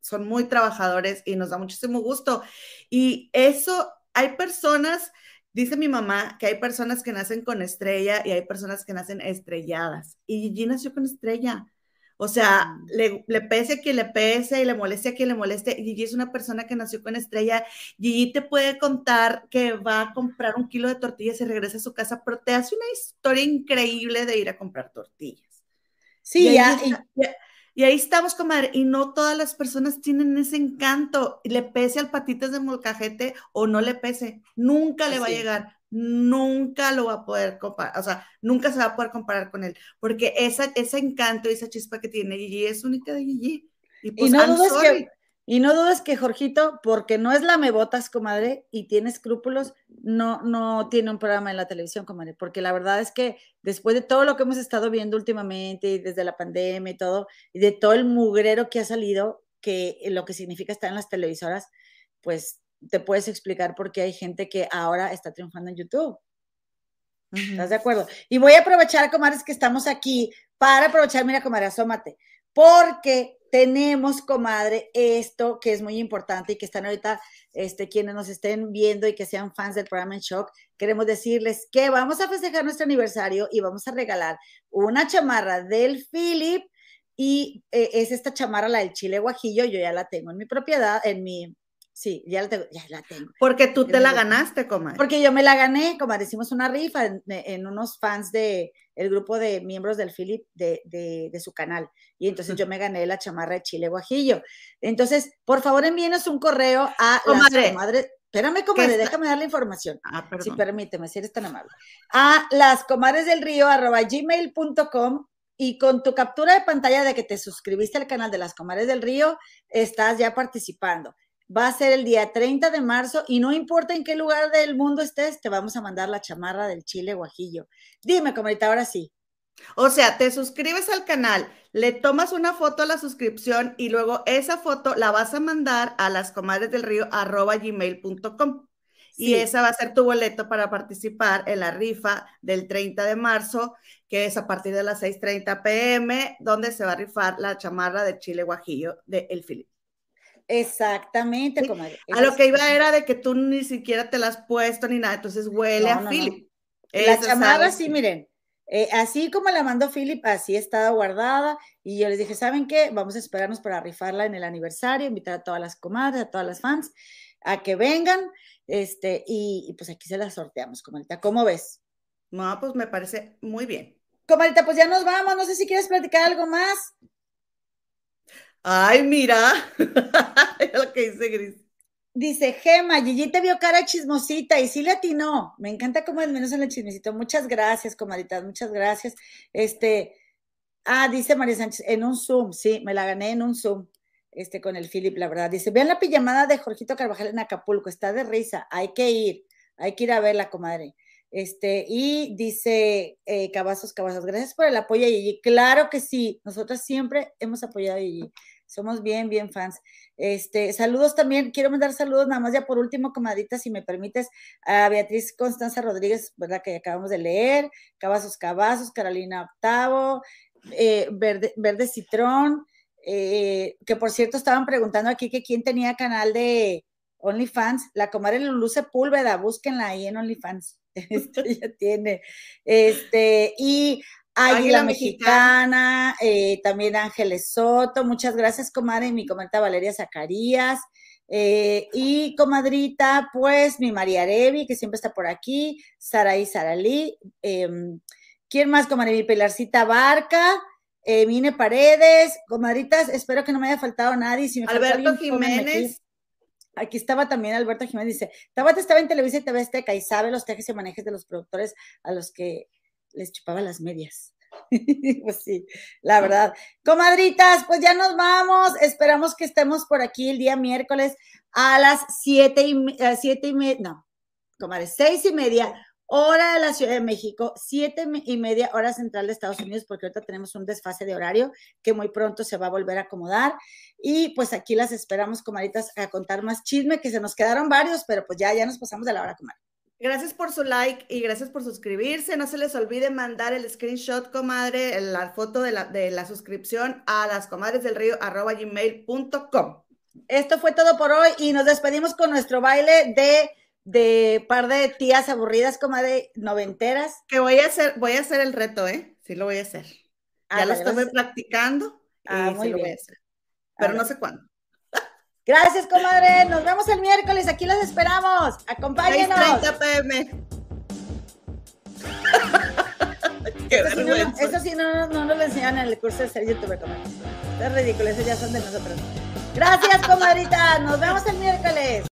son muy trabajadores y nos da muchísimo gusto. Y eso, hay personas, dice mi mamá, que hay personas que nacen con estrella y hay personas que nacen estrelladas. Y Gigi nació con estrella. O sea, le, pese a quien le pese y le moleste a quien le moleste. Gigi es una persona que nació con estrella. Gigi te puede contar que va a comprar un kilo de tortillas y regresa a su casa, pero te hace una historia increíble de ir a comprar tortillas. Sí, y ahí, y ahí estamos, comadre. Y no todas las personas tienen ese encanto. Le pese al patitas de molcajete o no le pese. Nunca le va a llegar nunca lo va a poder comparar, o sea, nunca se va a poder comparar con él, porque esa, ese encanto y esa chispa que tiene Gigi es única de Gigi. Y, pues, no dudes que, y no dudes que Jorgito, porque no es la me botas, comadre, y tiene escrúpulos, no, no tiene un programa en la televisión, comadre, porque la verdad es que después de todo lo que hemos estado viendo últimamente, y desde la pandemia y todo, y de todo el mugrero que ha salido, que lo que significa estar en las televisoras, pues te puedes explicar por qué hay gente que ahora está triunfando en YouTube. ¿Estás de acuerdo? Y voy a aprovechar, comadres, que estamos aquí para aprovechar, mira, comadre, asómate, porque tenemos, comadre, esto que es muy importante y que están ahorita, este, quienes nos estén viendo y que sean fans del programa en Shock, queremos decirles que vamos a festejar nuestro aniversario y vamos a regalar una chamarra del Philip y eh, es esta chamarra, la del chile guajillo, yo ya la tengo en mi propiedad, en mi, Sí, ya la tengo. Ya la tengo. Porque tú te la ganaste, comadre. Porque yo me la gané, como Hicimos una rifa en, unos fans de el grupo de miembros del Philip de, de, su canal. Y entonces yo me gané la chamarra de Chile Guajillo. Entonces, por favor, envíenos un correo a comadre. las Espérame, comadre, déjame dar la información. Ah, perdón. Sí, permíteme, si eres tan amable. A las comadres del río arroba gmail.com y con tu captura de pantalla de que te suscribiste al canal de las comadres del río, estás ya participando va a ser el día 30 de marzo y no importa en qué lugar del mundo estés, te vamos a mandar la chamarra del chile guajillo. Dime, comadita, ahora sí. O sea, te suscribes al canal, le tomas una foto a la suscripción y luego esa foto la vas a mandar a las comadres del río. Y esa va a ser tu boleto para participar en la rifa del 30 de marzo, que es a partir de las 6:30 pm, donde se va a rifar la chamarra de Chile Guajillo de El Filip. Exactamente, A lo que iba era de que tú ni siquiera te la has puesto ni nada, entonces huele a Philip. La chamarra, sí, miren, Eh, así como la mandó Philip, así estaba guardada. Y yo les dije, ¿saben qué? Vamos a esperarnos para rifarla en el aniversario, invitar a todas las comadres, a todas las fans, a que vengan. Este, y, y pues aquí se las sorteamos, comadita. ¿Cómo ves? No, pues me parece muy bien. Comadita, pues ya nos vamos. No sé si quieres platicar algo más. Ay, mira, *laughs* lo que dice Gris. Dice Gema, Gigi te vio cara chismosita y sí le atinó. Me encanta cómo es menos en el chismecito. Muchas gracias, comadritas, muchas gracias. Este, ah, dice María Sánchez, en un Zoom, sí, me la gané en un Zoom, este, con el Philip, la verdad. Dice, vean la pijamada de Jorgito Carvajal en Acapulco, está de risa, hay que ir, hay que ir a verla, comadre. Este, y dice eh, Cavazos, Cavazos, gracias por el apoyo, Gigi. Claro que sí, nosotros siempre hemos apoyado a Gigi. Somos bien, bien fans. Este, saludos también, quiero mandar saludos nada más ya por último, comadita, si me permites, a Beatriz Constanza Rodríguez, ¿verdad? Que acabamos de leer, Cavazos Cavazos, Carolina Octavo, eh, Verde, Verde Citrón, eh, que por cierto estaban preguntando aquí que quién tenía canal de OnlyFans, la comadre Lulu Sepúlveda, búsquenla ahí en OnlyFans. *laughs* Esto ya tiene. Este, y Águila, Águila Mexicana, eh, también Ángeles Soto, muchas gracias, comadre, y mi comenta Valeria Zacarías, eh, y comadrita, pues mi María Arevi, que siempre está por aquí, Saraí Saralí, eh, ¿quién más, comadre? Mi Pilarcita Barca, eh, Mine Paredes, comadritas, espero que no me haya faltado nadie, si me faltó Alberto. Jiménez, Aquí estaba también Alberto Jiménez, dice, Tabata estaba en Televisa y TV Azteca y sabe los tejes y manejes de los productores a los que les chupaba las medias. *laughs* pues sí, la verdad. Comadritas, pues ya nos vamos. Esperamos que estemos por aquí el día miércoles a las siete y, siete y media, no, comadres, seis y media, hora de la Ciudad de México, siete y media, hora central de Estados Unidos, porque ahorita tenemos un desfase de horario que muy pronto se va a volver a acomodar. Y pues aquí las esperamos, comadritas, a contar más chisme, que se nos quedaron varios, pero pues ya, ya nos pasamos de la hora, comadre. Gracias por su like y gracias por suscribirse. No se les olvide mandar el screenshot, comadre, la foto de la, de la suscripción a las comadres del río arroba gmail.com. Esto fue todo por hoy y nos despedimos con nuestro baile de, de par de tías aburridas, comadre, noventeras. Que voy a hacer, voy a hacer el reto, ¿eh? Sí lo voy a hacer. Ya lo estuve practicando y Ah, sí lo voy a hacer. Pero no sé cuándo. Gracias, comadre. Nos vemos el miércoles. Aquí las esperamos. Acompáñenos. 6:30 pm. *laughs* Qué Eso sí, no, eso sí no, no, no nos lo enseñaron en el curso de ser youtuber, comadre. Es ridículo, eso ya son de nosotros. Gracias, *laughs* comadrita. Nos vemos el miércoles.